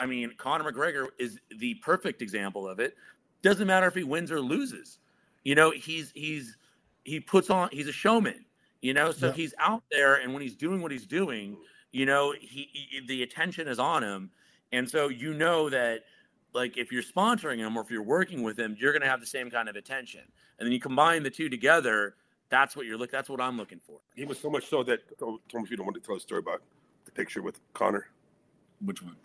I mean, Conor McGregor is the perfect example of it. Doesn't matter if he wins or loses. You know, he's he's he puts on he's a showman, you know, so Yeah. he's out there and when he's doing what he's doing, you know, he, he the attention is on him. And so you know that like if you're sponsoring him or if you're working with him, you're going to have the same kind of attention. And then you combine the two together, that's what you're look that's what I'm looking for. He was so much so that oh, tell me if you don't want to tell a story about the picture with Conor. Which one?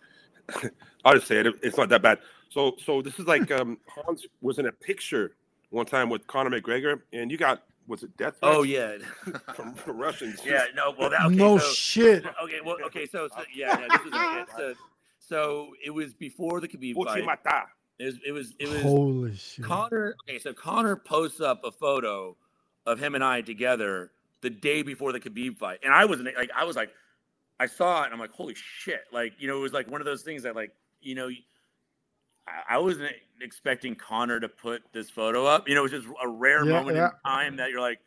I'll just say it. It's not that bad. So, so this is like um, Hans was in a picture one time with Conor McGregor, and you got was it death? Oh yeah. from, from Russians. yeah, no, well that okay, no so, shit. Okay, well, okay, so, so yeah, no, this is okay. So, so it was before the Khabib fight. Ultimata. It was, it was, it was Holy shit. Conor. Okay, so Conor posts up a photo of him and I together the day before the Khabib fight, and I was like, I was like, I saw it, and I'm like, holy shit! Like, you know, it was like one of those things that, like, you know, I, I wasn't expecting Conor to put this photo up. You know, it was just a rare Yeah, moment yeah. in time that you're like,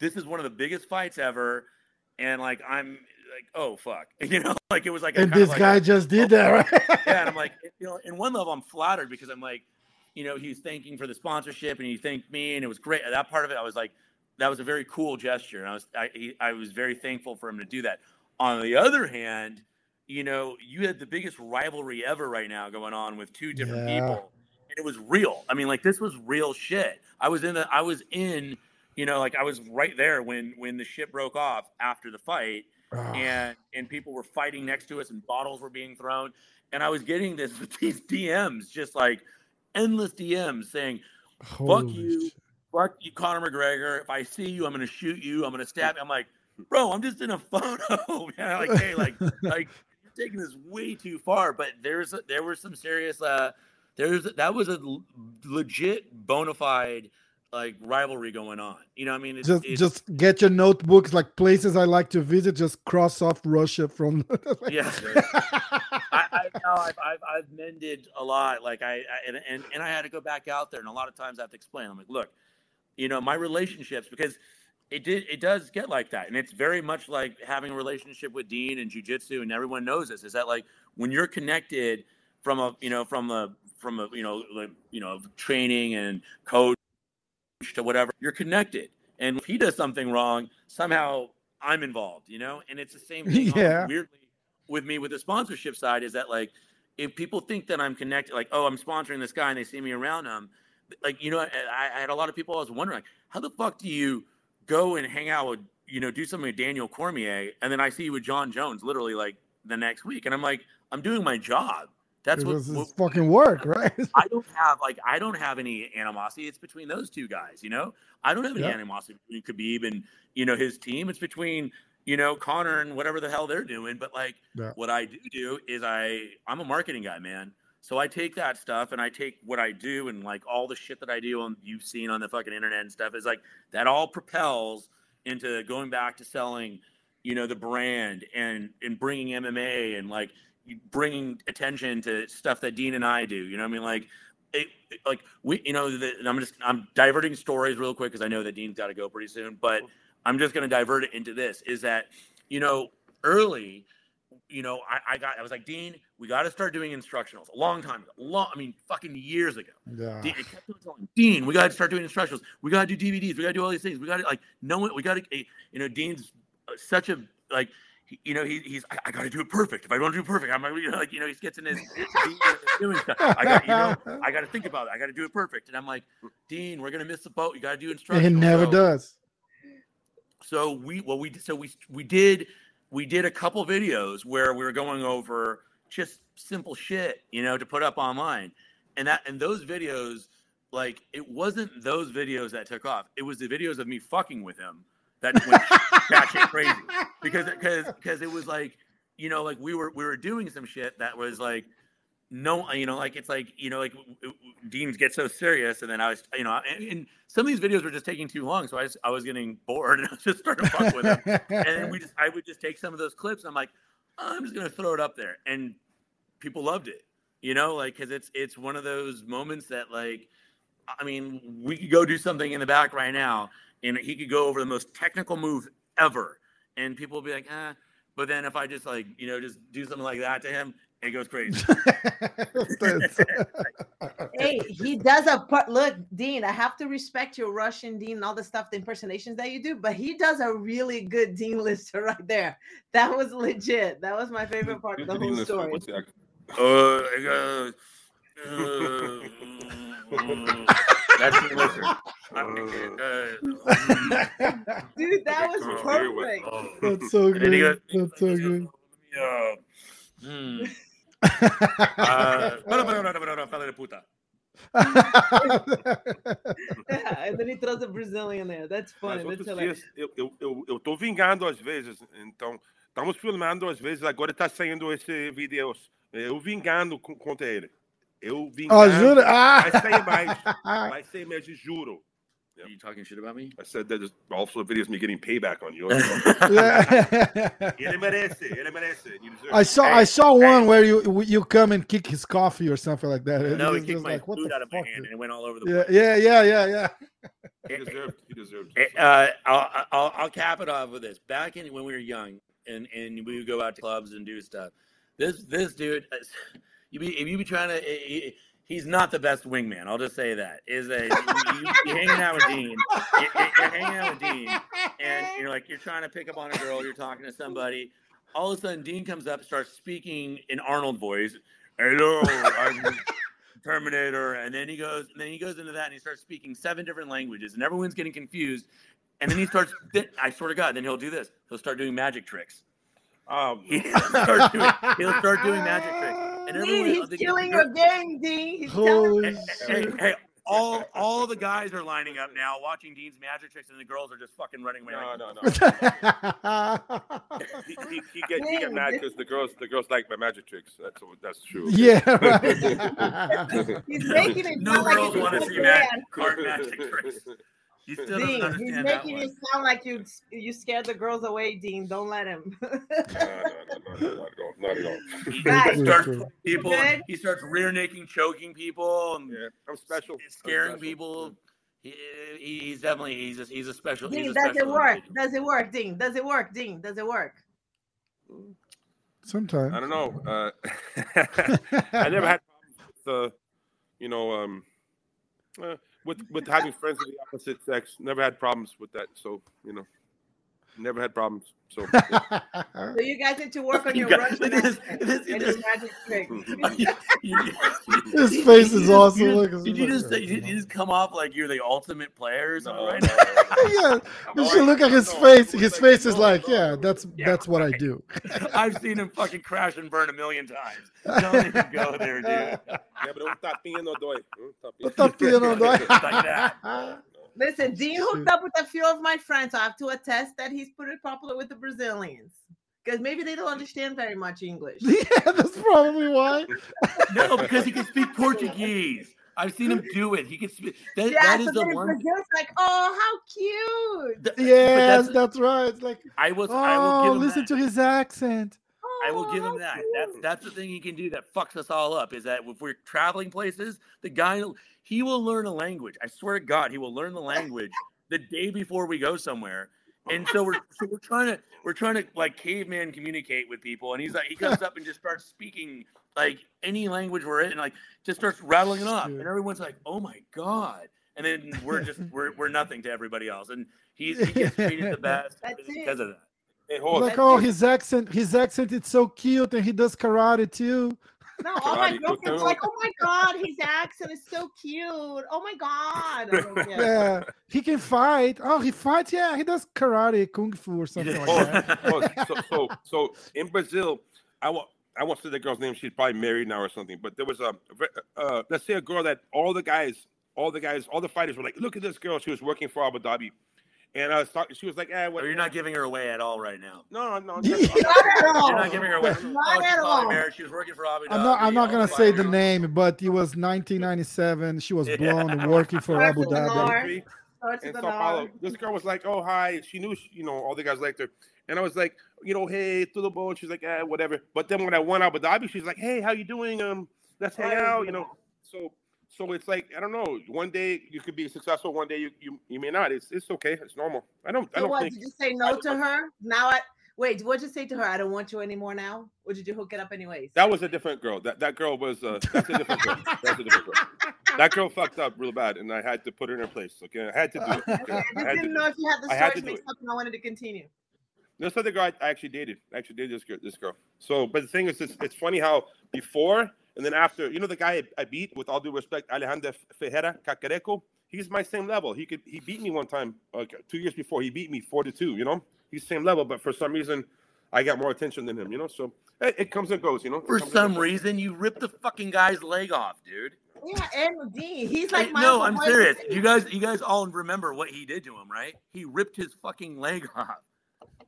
this is one of the biggest fights ever, and like, I'm like, oh fuck, you know, like it was like, and this like guy just did that, right? yeah, and I'm like, you know, in one level, I'm flattered because I'm like, you know, he's thanking for the sponsorship and he thanked me, and it was great. That part of it, I was like, that was a very cool gesture, and I was, I, he, I was very thankful for him to do that. On the other hand, you know, you had the biggest rivalry ever right now going on with two different Yeah. people, and it was real. I mean, like this was real shit. I was in the, I was in, you know, like I was right there when when the shit broke off after the fight Ah, and and people were fighting next to us and bottles were being thrown. And i was getting this these dms just like endless dms saying holy you. shit. fuck you conor mcgregor. If i see you i'm gonna shoot you. I'm gonna stab you. I'm like bro i'm just in a photo man. Like hey like like you're taking this way too far. But there's there were some serious uh there's that was a legit bona fide like rivalry going on you know what i mean it's, Just it's, just get your notebooks like places I like to visit. Just cross off Russia from. yeah I, I know I've, I've, I've mended a lot. Like I, I and, and and I had to go back out there, and a lot of times I have to explain. I'm like, look, you know, my relationships because it did it does get like that, and it's very much like having a relationship with Dean and jujitsu, and everyone knows this. Is that like when you're connected from a you know from a from a you know like you know training and coach to whatever, you're connected. And if he does something wrong, somehow I'm involved, you know? And it's the same thing Yeah. weirdly with me with the sponsorship side is that like if people think that I'm connected, like, oh, I'm sponsoring this guy and they see me around him, like, you know, I, I had a lot of people I was wondering, like, how the fuck do you go and hang out with, you know, do something with Daniel Cormier and then I see you with Jon Jones literally like the next week. And I'm like, I'm doing my job. That's what, what fucking work, right? I don't have like I don't have any animosity. It's between those two guys, you know. I don't have any Yeah. animosity between Khabib and you know his team. It's between you know Conor and whatever the hell they're doing. But like Yeah. what I do do is I I'm a marketing guy, man. So I take that stuff and I take what I do and like all the shit that I do on you've seen on the fucking internet and stuff is like that all propels into going back to selling, you know, the brand and and bringing MMA and like bringing attention to stuff that Dean and I do. You know, what I mean, like, it, it- like we, you know, the, and I'm just I'm diverting stories real quick because I know that Dean's got to go pretty soon, but I'm just going to divert it into this: is that you know, early, you know, I, I got I was like, Dean, we got to start doing instructionals a long time ago, long, I mean, fucking years ago. Yeah. Dean, I kept on telling Dean, we got to start doing instructionals. We got to do DVDs. We got to do all these things. We got to like no one. We got to, you know, Dean's uh, such a like. He- You know, he, he's. I, I got to do it perfect. If I don't do it perfect, I'm you know, like, you know, he gets in his doing stuff. I got, you know, I got to think about it. I got to do it perfect. And I'm like, Dean, we're gonna miss the boat. You got to do instructionals. It never So- does. so we well we so we we did we did a couple videos where we were going over just simple shit you know to put up online and that and those videos like it wasn't those videos that took off it was the videos of me fucking with him that went crazy. Because because because it was like you know like we were we were doing some shit that was like no you know like it's like you know like w- get so serious and then i was you know and, and some of these videos were just taking too long so i was, I was getting bored and i was just starting to fuck with them. And we just i would just take some of those clips i'm like i'm just gonna throw it up there. And people loved it you know like because it's it's one of those moments that like i mean we could go do something in the back right now and he could go over the most technical move ever and people will be like ah but then if i just like you know just do something like that to him It goes crazy. Hey, he does a part. Look, Dean, I have to respect your Russian Dean and all the stuff, the impersonations that you do, but he does a really good Dean Lister right there. That was legit. That was my favorite part of the whole story. What's the accent? Uh, it. Uh, that's the listener. Uh, Dude, that was perfect. oh. That's so good. goes- That's so good. Uh, fella de puta. Yeah, and then he throws a Brazilian there. That's funny. That's dias, eu, eu, eu, eu tô vingando às vezes, então estamos filmando às vezes, agora tá saindo esse vídeo, eu vingando contra ele. Eu vingando. oh, jura? Ah! Vai sair mais, vai sair mais, eu juro. Are you talking shit about me? I said that there's also videos of me getting payback on you. Yeah. ele merece, ele merece. You deserve I it. saw I saw one where you you come and kick his coffee or something like that. It no, he kicked my like, food out of my hand and it went all over the Yeah, place. yeah, yeah, yeah, yeah. He deserved, he deserved. Eh, Uh, I'll, I'll, I'll cap it off with this. Back in when we were young, and, and we would go out to clubs and do stuff. This this dude, uh, you be if you be trying to, he, he's not the best wingman. I'll just say that is a you, you're hanging out with Dean, you, you're hanging out with Dean, and you're like you're trying to pick up on a girl, you're talking to somebody. All of a sudden, Dean comes up, starts speaking in Arnold voice. Hello, I'm Terminator, and then he goes, and then he goes into that, and he starts speaking seven different languages, and everyone's getting confused. And then he starts. I swear to God, then he'll do this. He'll start doing magic tricks. Um, He'll start doing, he'll start doing magic tricks, and Dean, everyone. he's killing your game, Dean. He's Holy Hey, hey, shit. hey, all all the guys are lining up now, watching Dean's magic tricks, and the girls are just fucking running away. no, like, no, no. He, he, he get he get mad because the girls the girls like my magic tricks. That's that's true. yeah, right. He's making it No sound like girls want to a see plan. mag- card magic tricks. He still doesn't Dean, he's understand that making one. it sound like you you scared the girls away, Dean. Don't let him. No, no, no, no, not at all. Not at all. He Guys, starts people. He starts rear naked, choking people, and Yeah, I'm special. I'm scaring special. people. He, he- he's definitely he's a, he's a special. he's Dean, a does it work? individual. Does it work, Dean? Does it work, Dean? Does it work? Sometimes. I don't know. Uh, I never had problems with, uh, you know, um, uh, with with having friends of the opposite sex. Never had problems with that. So you know, never had problems. So yeah. So you guys need to work on You your got- Russian look at this- accent look this- and look your magic tricks. You- His face is awesome. you Look, Did you just did you just come off like you're the ultimate player or something No, right no, now? yeah, you all should look at his No, face. His like, face is no, like, no, yeah, that's Yeah, that's what I do. I've seen him fucking crash and burn a million times. Don't even go there, dude. yeah, but um tapinha no dói. Um O tapinha. tapinha não dói. Like that. Listen, Dean hooked up with a few of my friends, so I have to attest that he's pretty popular with the Brazilians. Because maybe they don't understand very much English. yeah, that's probably why. No, because he can speak Portuguese. I've seen him do it. He can speak. That, Yeah, that so is the then one. Brazil's like, oh, how cute. th- but Yes, that's- that's right. It's like, I was. I will oh, give him listen that. to his accent. I will Oh, give him oh, that. cute. That's that's the thing he can do that fucks us all up. Is that if we're traveling places, the guy he will learn a language. I swear to God, he will learn the language the day before we go somewhere. And so we're so we're trying to we're trying to like caveman communicate with people, and he's like he comes up and just starts speaking like any language we're in, and like just starts rattling it off, and everyone's like, "Oh my god!" And then we're just we're, we're nothing to everybody else, and he's he gets treated the best That's it. because of that. Hey, hold Like, oh, his accent, his accent, it's so cute, and he does karate too. No, all my Karate girlfriends Kotto. like, oh my god, his accent is so cute. Oh my god. I don't get it. Yeah, he can fight. Oh, he fights. Yeah, he does karate, kung fu, or something like Oh, that. oh, so, so, so in Brazil, I want I won't say the girl's name. She's probably married now or something. But there was a uh, let's say a girl that all the guys, all the guys, all the fighters were like, look at this girl. She was working for Abu Dhabi, and I was talking. She was like, eh, what? Or you're not giving her away at all right now. No, no, Yeah. Not at all. You're not giving her away. Not oh, at all. married. She was working for Abu Dhabi. I'm not. I'm not oh, gonna say the name, but it was 1997. She was Yeah. blown and working for Abu Dhabi. all, Country in Sao Paulo. This girl was like, "Oh hi," she knew, she, you know, all the guys liked her, and I was like, you know, hey, to the boat. She's like, eh, whatever. But then when I went out with Abu Dhabi, she's like, hey, how you doing? Um, let's hang out, you know. So, so it's like I don't know. One day you could be successful. One day you you, you may not. It's it's okay. It's normal. I don't I So don't what? think. Did you say no to her? Now I Wait, what'd you say to her? I don't want you anymore now? Or did you hook it up anyways? That was a different girl. That that girl was uh, that's a different girl. That's a different girl. That girl fucked up real bad, and I had to put her in her place. Okay, I had to do it. Okay? I I didn't know if you had the I had to mixed up and I wanted to continue. This other girl I actually dated. I actually dated this girl. This girl. So, but the thing is, it's, it's funny how before and then after, you know, the guy I, I beat, with all due respect, Alejandro Ferreira Cacareco. He's my same level. He could he beat me one time, like two years before. He beat me four to two. You know, he's same level, but for some reason, I got more attention than him. You know, so it, it comes and goes. You know, For some reason, you ripped the fucking guy's leg off, dude. Yeah, and Dean, he's like Hey, my no, I'm serious. Davis. You guys, you guys all remember what he did to him, right? He ripped his fucking leg off.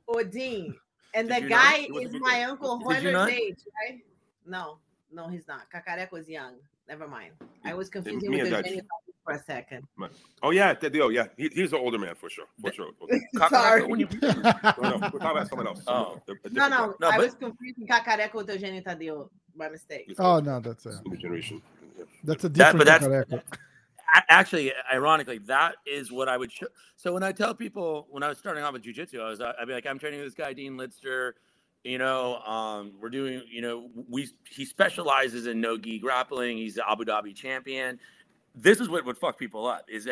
Oh, or Dean. And Did the guy He was a is my uncle Did you age, right? No, no, he's not. Cacareco is young. Never mind. I was confusing me with and the Dutch. Eugenio for a second. Oh yeah, that deal. Oh, yeah, he, he's an older man for sure. For sure. Okay. Sorry. When you- No, no, we're talking about someone else. Oh. A- a No, guy. no, No, I but- was confusing Cacareco with Eugenio Tadeu by mistake. Oh no, that's a new generation. Yeah. that's a That- different but that's- actually, ironically, that is what I would show. So when I tell people when I was starting off with jujitsu, I was I'd be like, I'm training with this guy Dean Lister. You know, um, we're doing. You know, we he specializes in no gi grappling. He's the Abu Dhabi champion. This is what would fuck people up is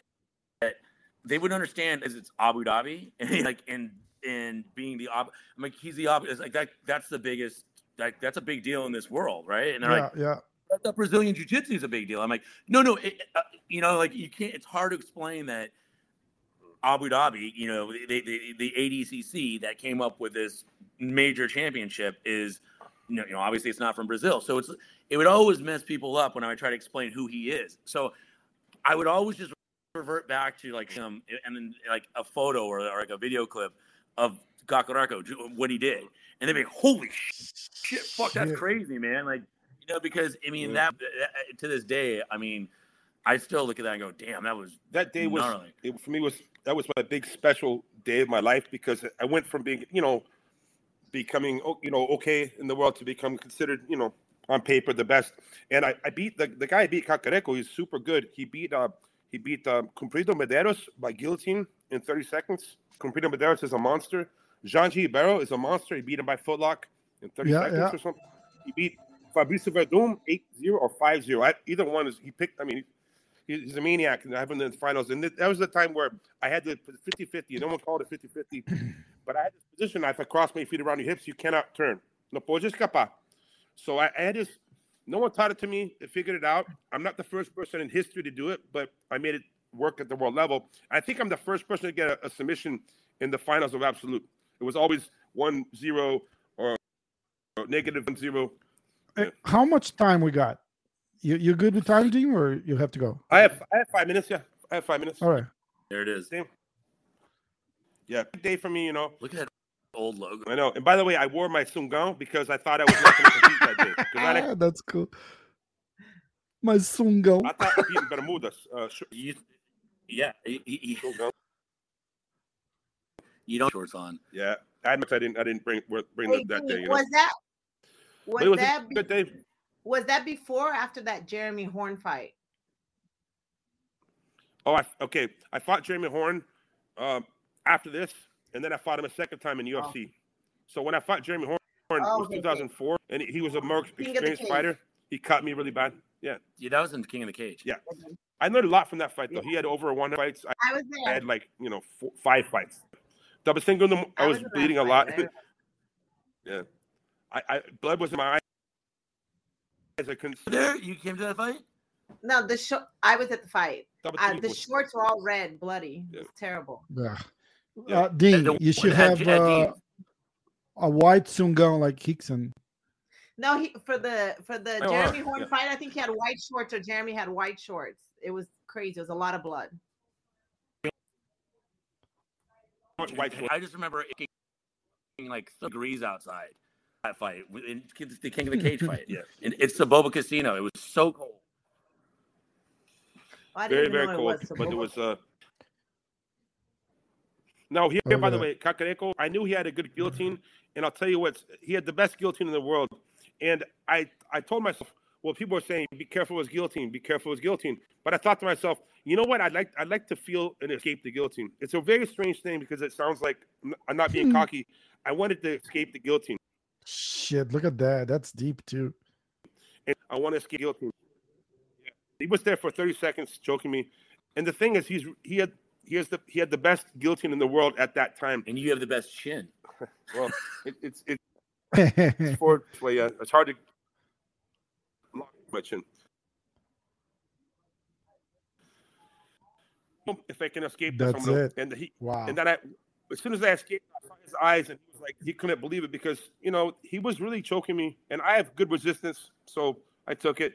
that they would understand as it's Abu Dhabi and like and and being the Abu. I'm like he's the Abu. It's like that. That's the biggest. Like that's a big deal in this world, right? And they're Yeah, like, yeah. Thought Brazilian Jiu Jitsu is a big deal. I'm like, no, no, it, uh, you know, like you can't. It's hard to explain that Abu Dhabi, you know, the, the, the ADCC that came up with this major championship is, you know, you know, obviously it's not from Brazil, so it's it would always mess people up when I would try to explain who he is. So I would always just revert back to like him and then like a photo or, or like a video clip of Cacareco, what he did, and they'd be like, holy shit, fuck, that's crazy, man. Like, you know, because I mean Yeah. that, that to this day, I mean, I still look at that and go, damn, that was that day was gnarly. it, for me was that was my big special day of my life because I went from being you know becoming oh, you know okay in the world to become considered you know on paper the best. And I, I beat the, the guy I beat Cacareco. He's super good. He beat uh he beat uh, Comprido Medeiros by guillotine in 30 seconds. Comprido Medeiros is a monster. Jean-G Barrow is a monster. He beat him by footlock in 30 Yeah, seconds yeah. or something. He beat Fabricio Werdum 8-0 or 5-0 I, either one is he picked I mean he- he's a maniac and I have him in the finals. And that was the time where I had the 50 50. No one called it 50 50. But I had this position. If I cross my feet around your hips, you cannot turn. No puedes escapar. So I, I had this. No one taught it to me. I figured it out. I'm not the first person in history to do it, but I made it work at the world level. I think I'm the first person to get a, a submission in the finals of Absolute. It was always 1 0 or, or negative 1 0. Eh, How much time we got? You you good with time, Dean, or you have to go? I have, I have five minutes. Yeah. I have five minutes. All right. There it is. Damn. Yeah, big day for me, you know. Look at that old logo. I know. And by the way, I wore my sungão because I thought I was not going to compete that day. 'Cause I, Ah, that's cool. My sungão. I thought I'd in Bermudas. Uh, sh- You, yeah, he, he, he- you don't shorts on. Yeah, I admit I didn't. I didn't bring bring Hey, that, that Dean, day. You know, was that was but it was that a be- good day. Was that before or after that Jeremy Horn fight? Oh, I, okay. I fought Jeremy Horn um, after this, and then I fought him a second time in UFC. So when I fought Jeremy Horn, it Oh, was okay, okay. 2004, and he was a more King experienced fighter. He cut me really bad. Yeah, Yeah, that was in King of the Cage. Yeah. I learned a lot from that fight though. He had over 100 fights. I I was I had like you know four, five fights. Double single. them- I was in that bleeding a lot. yeah, I, I blood was in my eyes. I couldn't. see. There, you came to that fight. No, the short. I was at the fight. Uh, the shorts were all red, bloody. Yeah. was terrible. Yeah. Yeah. Uh, Dean, you should have uh, a white sungão like Rickson. No, he for the for the Oh, Jeremy wow. Horn Yeah. fight. I think he had white shorts or Jeremy had white shorts. It was crazy. It was a lot of blood. white shorts. I just remember it being like degrees outside that fight, in the King of the Cage fight. Yeah. And it's the Boba Casino. It was so cold. I very very even know cold. it was. but it Soboba. was uh. No, here by the way, Cacareco, I knew he had a good guillotine, and I'll tell you what, he had the best guillotine in the world. And I, I told myself well, people are saying, "Be careful with guillotine. Be careful with guillotine." But I thought to myself, you know what? I'd like I'd like to feel and escape the guillotine. It's a very strange thing because it sounds like I'm- I'm not being Hmm. cocky. I wanted to escape the guillotine, Shit, look at that. That's deep too. and I want to escape guillotine. He was there for 30 seconds, choking me. And the thing is, he's he had he has the he had the best guillotine in the world at that time. And you have the best chin. Well, it, it's it's for well, yeah, it's hard to lock my chin. If I can escape this, That's I'm gonna- it. And he wow. and then I, as soon as I escaped, I saw his eyes, and he was like, he couldn't believe it because you know he was really choking me, and I have good resistance, so I took it,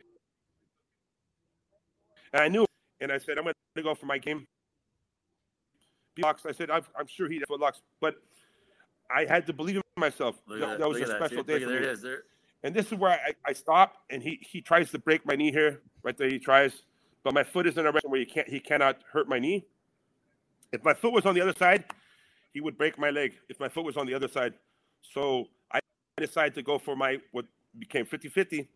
and I knew, and I said, I'm going to go for my game. Locks. I said, I've, I'm sure he had locks, but I had to believe in myself. That, that was a at that. special day for me. is. There. And this is where I, I stop, and he he tries to break my knee here, right there. He tries, but my foot is in a direction where he can't he cannot hurt my knee. If my foot was on the other side, he would break my leg. If my foot was on the other side, so I decided to go for my what became 50-50.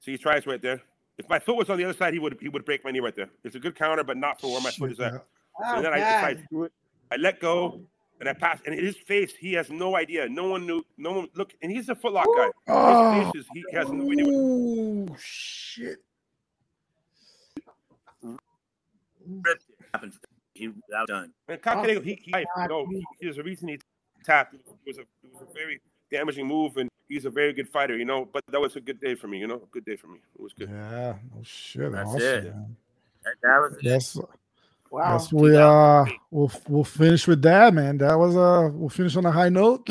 So he tries right there. If my foot was on the other side, he would he would break my knee right there. It's a good counter, but not for where my foot Shit, is at. Oh, and then I God. decided to. I let go, and I passed. And in his face, he has no idea. No one knew. No one look. And he's a footlock guy. Oh, His face is he has no idea. What, Ooh, shit. Ripped. Happens. He that was done. and Cacareco, he, he, God. you know, he, there's a reason he tapped. It was a, it was a very damaging move, and he's a very good fighter, you know. But that was a good day for me, you know. A good day for me. It was good. Yeah. Oh shit. That's awesome, it. man. That, that was it. That's Wow. that's we uh we'll we'll finish with that, man. That was uh we'll finish on a high note.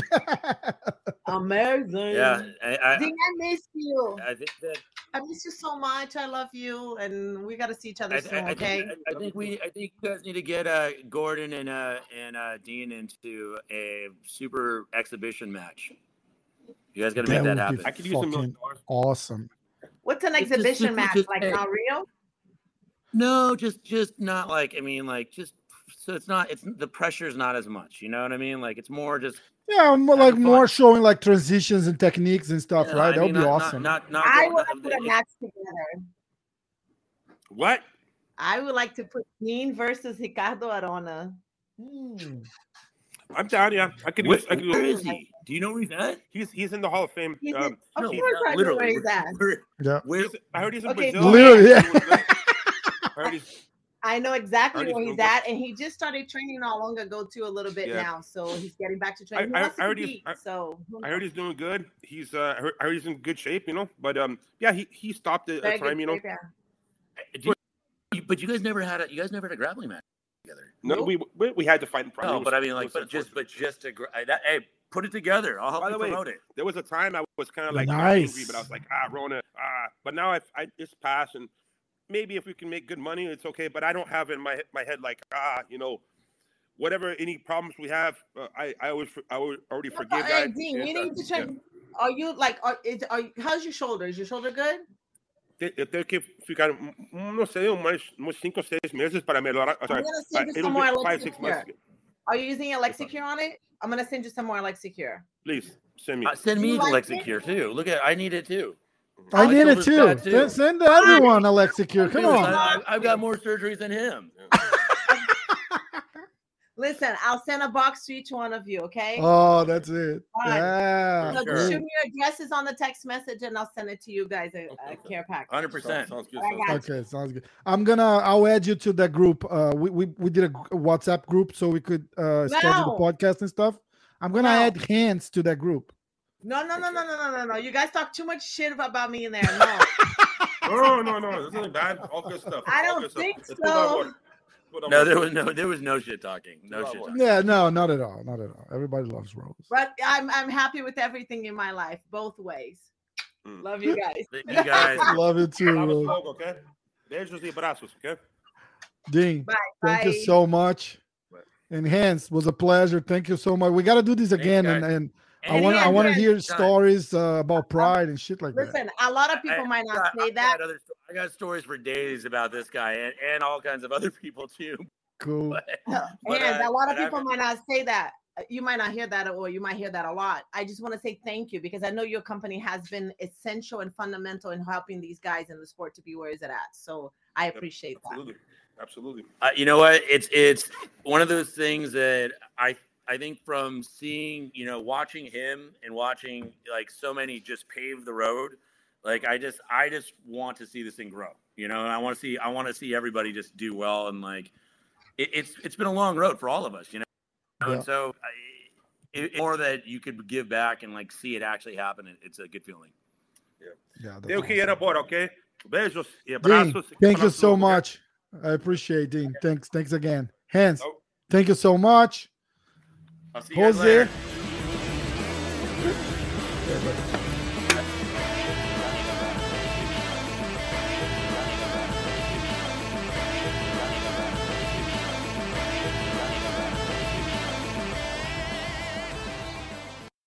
Amazing. Yeah, I, I, Ding, I miss you. I think that I miss you so much. I love you, and we got to see each other I, soon. I, I okay. think, I, I think we I think you guys need to get uh, Gordon and uh, and uh, Dean into a super exhibition match. You guys got to make That that would be happen. I could use a million Fucking- awesome. What's an It's exhibition it's match just- like? hey. Not real. No, just just not like I mean like just so it's not it's the pressure's not as much. You know what I mean? Like it's more just Yeah, more Having like fun. more showing like transitions and techniques and stuff, yeah, right? I That would mean, be not, awesome. Not not, I would like to put a match together. What? I would like to put Dean versus Ricardo Arona. Hmm. I'm down. Yeah, I could. Where, Use, I could where use, he? Do you know where he's at? He's he's in the Hall of Fame. He's in- Um, of No, course, not I know literally. where he's at. Where, Yeah. where, he's- I heard he's in Okay, Brazil. Literally, I heard he's I know exactly Already where he's at, and he just started training not long ago too, a little bit Yeah. now. So he's getting back to training. I- he I- wants to I already- compete, I- so I heard he's doing good. He's uh, I heard, I heard he's in good shape, you know. But um, yeah, he he stopped at a time, you know. shape, yeah. you, but you guys never had a you guys never had a grappling match together. No, Nope. we, we we had to fight in prime. It No, but I mean like but just but just to gra- that, hey put it together. I'll help By you the way, promote it. there was a time I was kind of like not Nice. angry, but I was like, ah, Rona, ah. But now I, I it's past, and maybe if we can make good money, it's okay. But I don't have in my my head like, ah, you know, whatever any problems we have, uh, I I always I always already No, forgive hey. Dean, and, you need to yeah. check. Are you like? Are, is, are how's your shoulder? Is your shoulder good? Eu tenho que ficar, não sei, umas, uns cinco ou seis meses para melhorar. I'm Sorry, gonna send you some more five, six months. Are you using Alexicure on it? I'm gonna send you some more Lexicure. Please send me. Uh, send me You the like Lexicure too. Look at I need it too. I My need it shoulder's too. bad, too. Send, send everyone Alexicure. Come on. I, I- I've got more surgeries than him. Listen, I'll send a box to each one of you. Okay. Oh, that's it. Fine. Yeah. so sure. just shoot me your addresses on the text message, and I'll send it to you guys. A, a care pack. Hundred percent. Sounds good. Sounds good. Okay, sounds good. I'm gonna I'll add you to that group. Uh we we, we did a WhatsApp group so we could uh schedule No. the podcast and stuff. I'm gonna No. add Hans to that group. No, no, no, no, no, no, no, no. You guys talk too much shit about me in there. No. No, no, no. This isn't bad. All good stuff. I All don't good stuff. think Let's put that so. water. Put that No, there was no there was no shit talking. No shit talking. Yeah, no, not at all. Not at all. Everybody loves Rose. but I'm I'm happy with everything in my life, both ways. Mm. Love you guys. You guys, Love it too, Rose. logo, okay? Beijos e abraços, okay? Ding. Bye. Thank you so much. Bye. And Hans was a pleasure. Thank you so much. We gotta do this Thanks, again and, and I want I want to hear anytime. stories uh, about pride and shit like that. Listen, a lot of people I- might not got- say I that. got other I got stories for days about this guy and, and all kinds of other people too. Cool. But, No, but, and uh, a lot of but I- people might not say that. you might not hear that or you might hear that a lot. I just want to say thank you because I know your company has been essential and fundamental in helping these guys in the sport to be where is it at. So I appreciate that. Absolutely. Absolutely. Uh, you know what? It's it's one of those things that I I think from seeing you know watching him and watching like so many just pave the road. Like I just I just want to see this thing grow. You know, and I want to see I want to see everybody just do well and like it, it's it's been a long road for all of us. You know, Yeah. and so I, it, more that you could give back and like see it actually happen. It, it's a good feeling. Yeah, yeah Tenho que ir awesome. embora, ok? Beijos e Dean, abraços. thank you so much. I appreciate Dean. Thanks, thanks again. Hans, Oh. thank you so much. I'll see you guys Jose. later.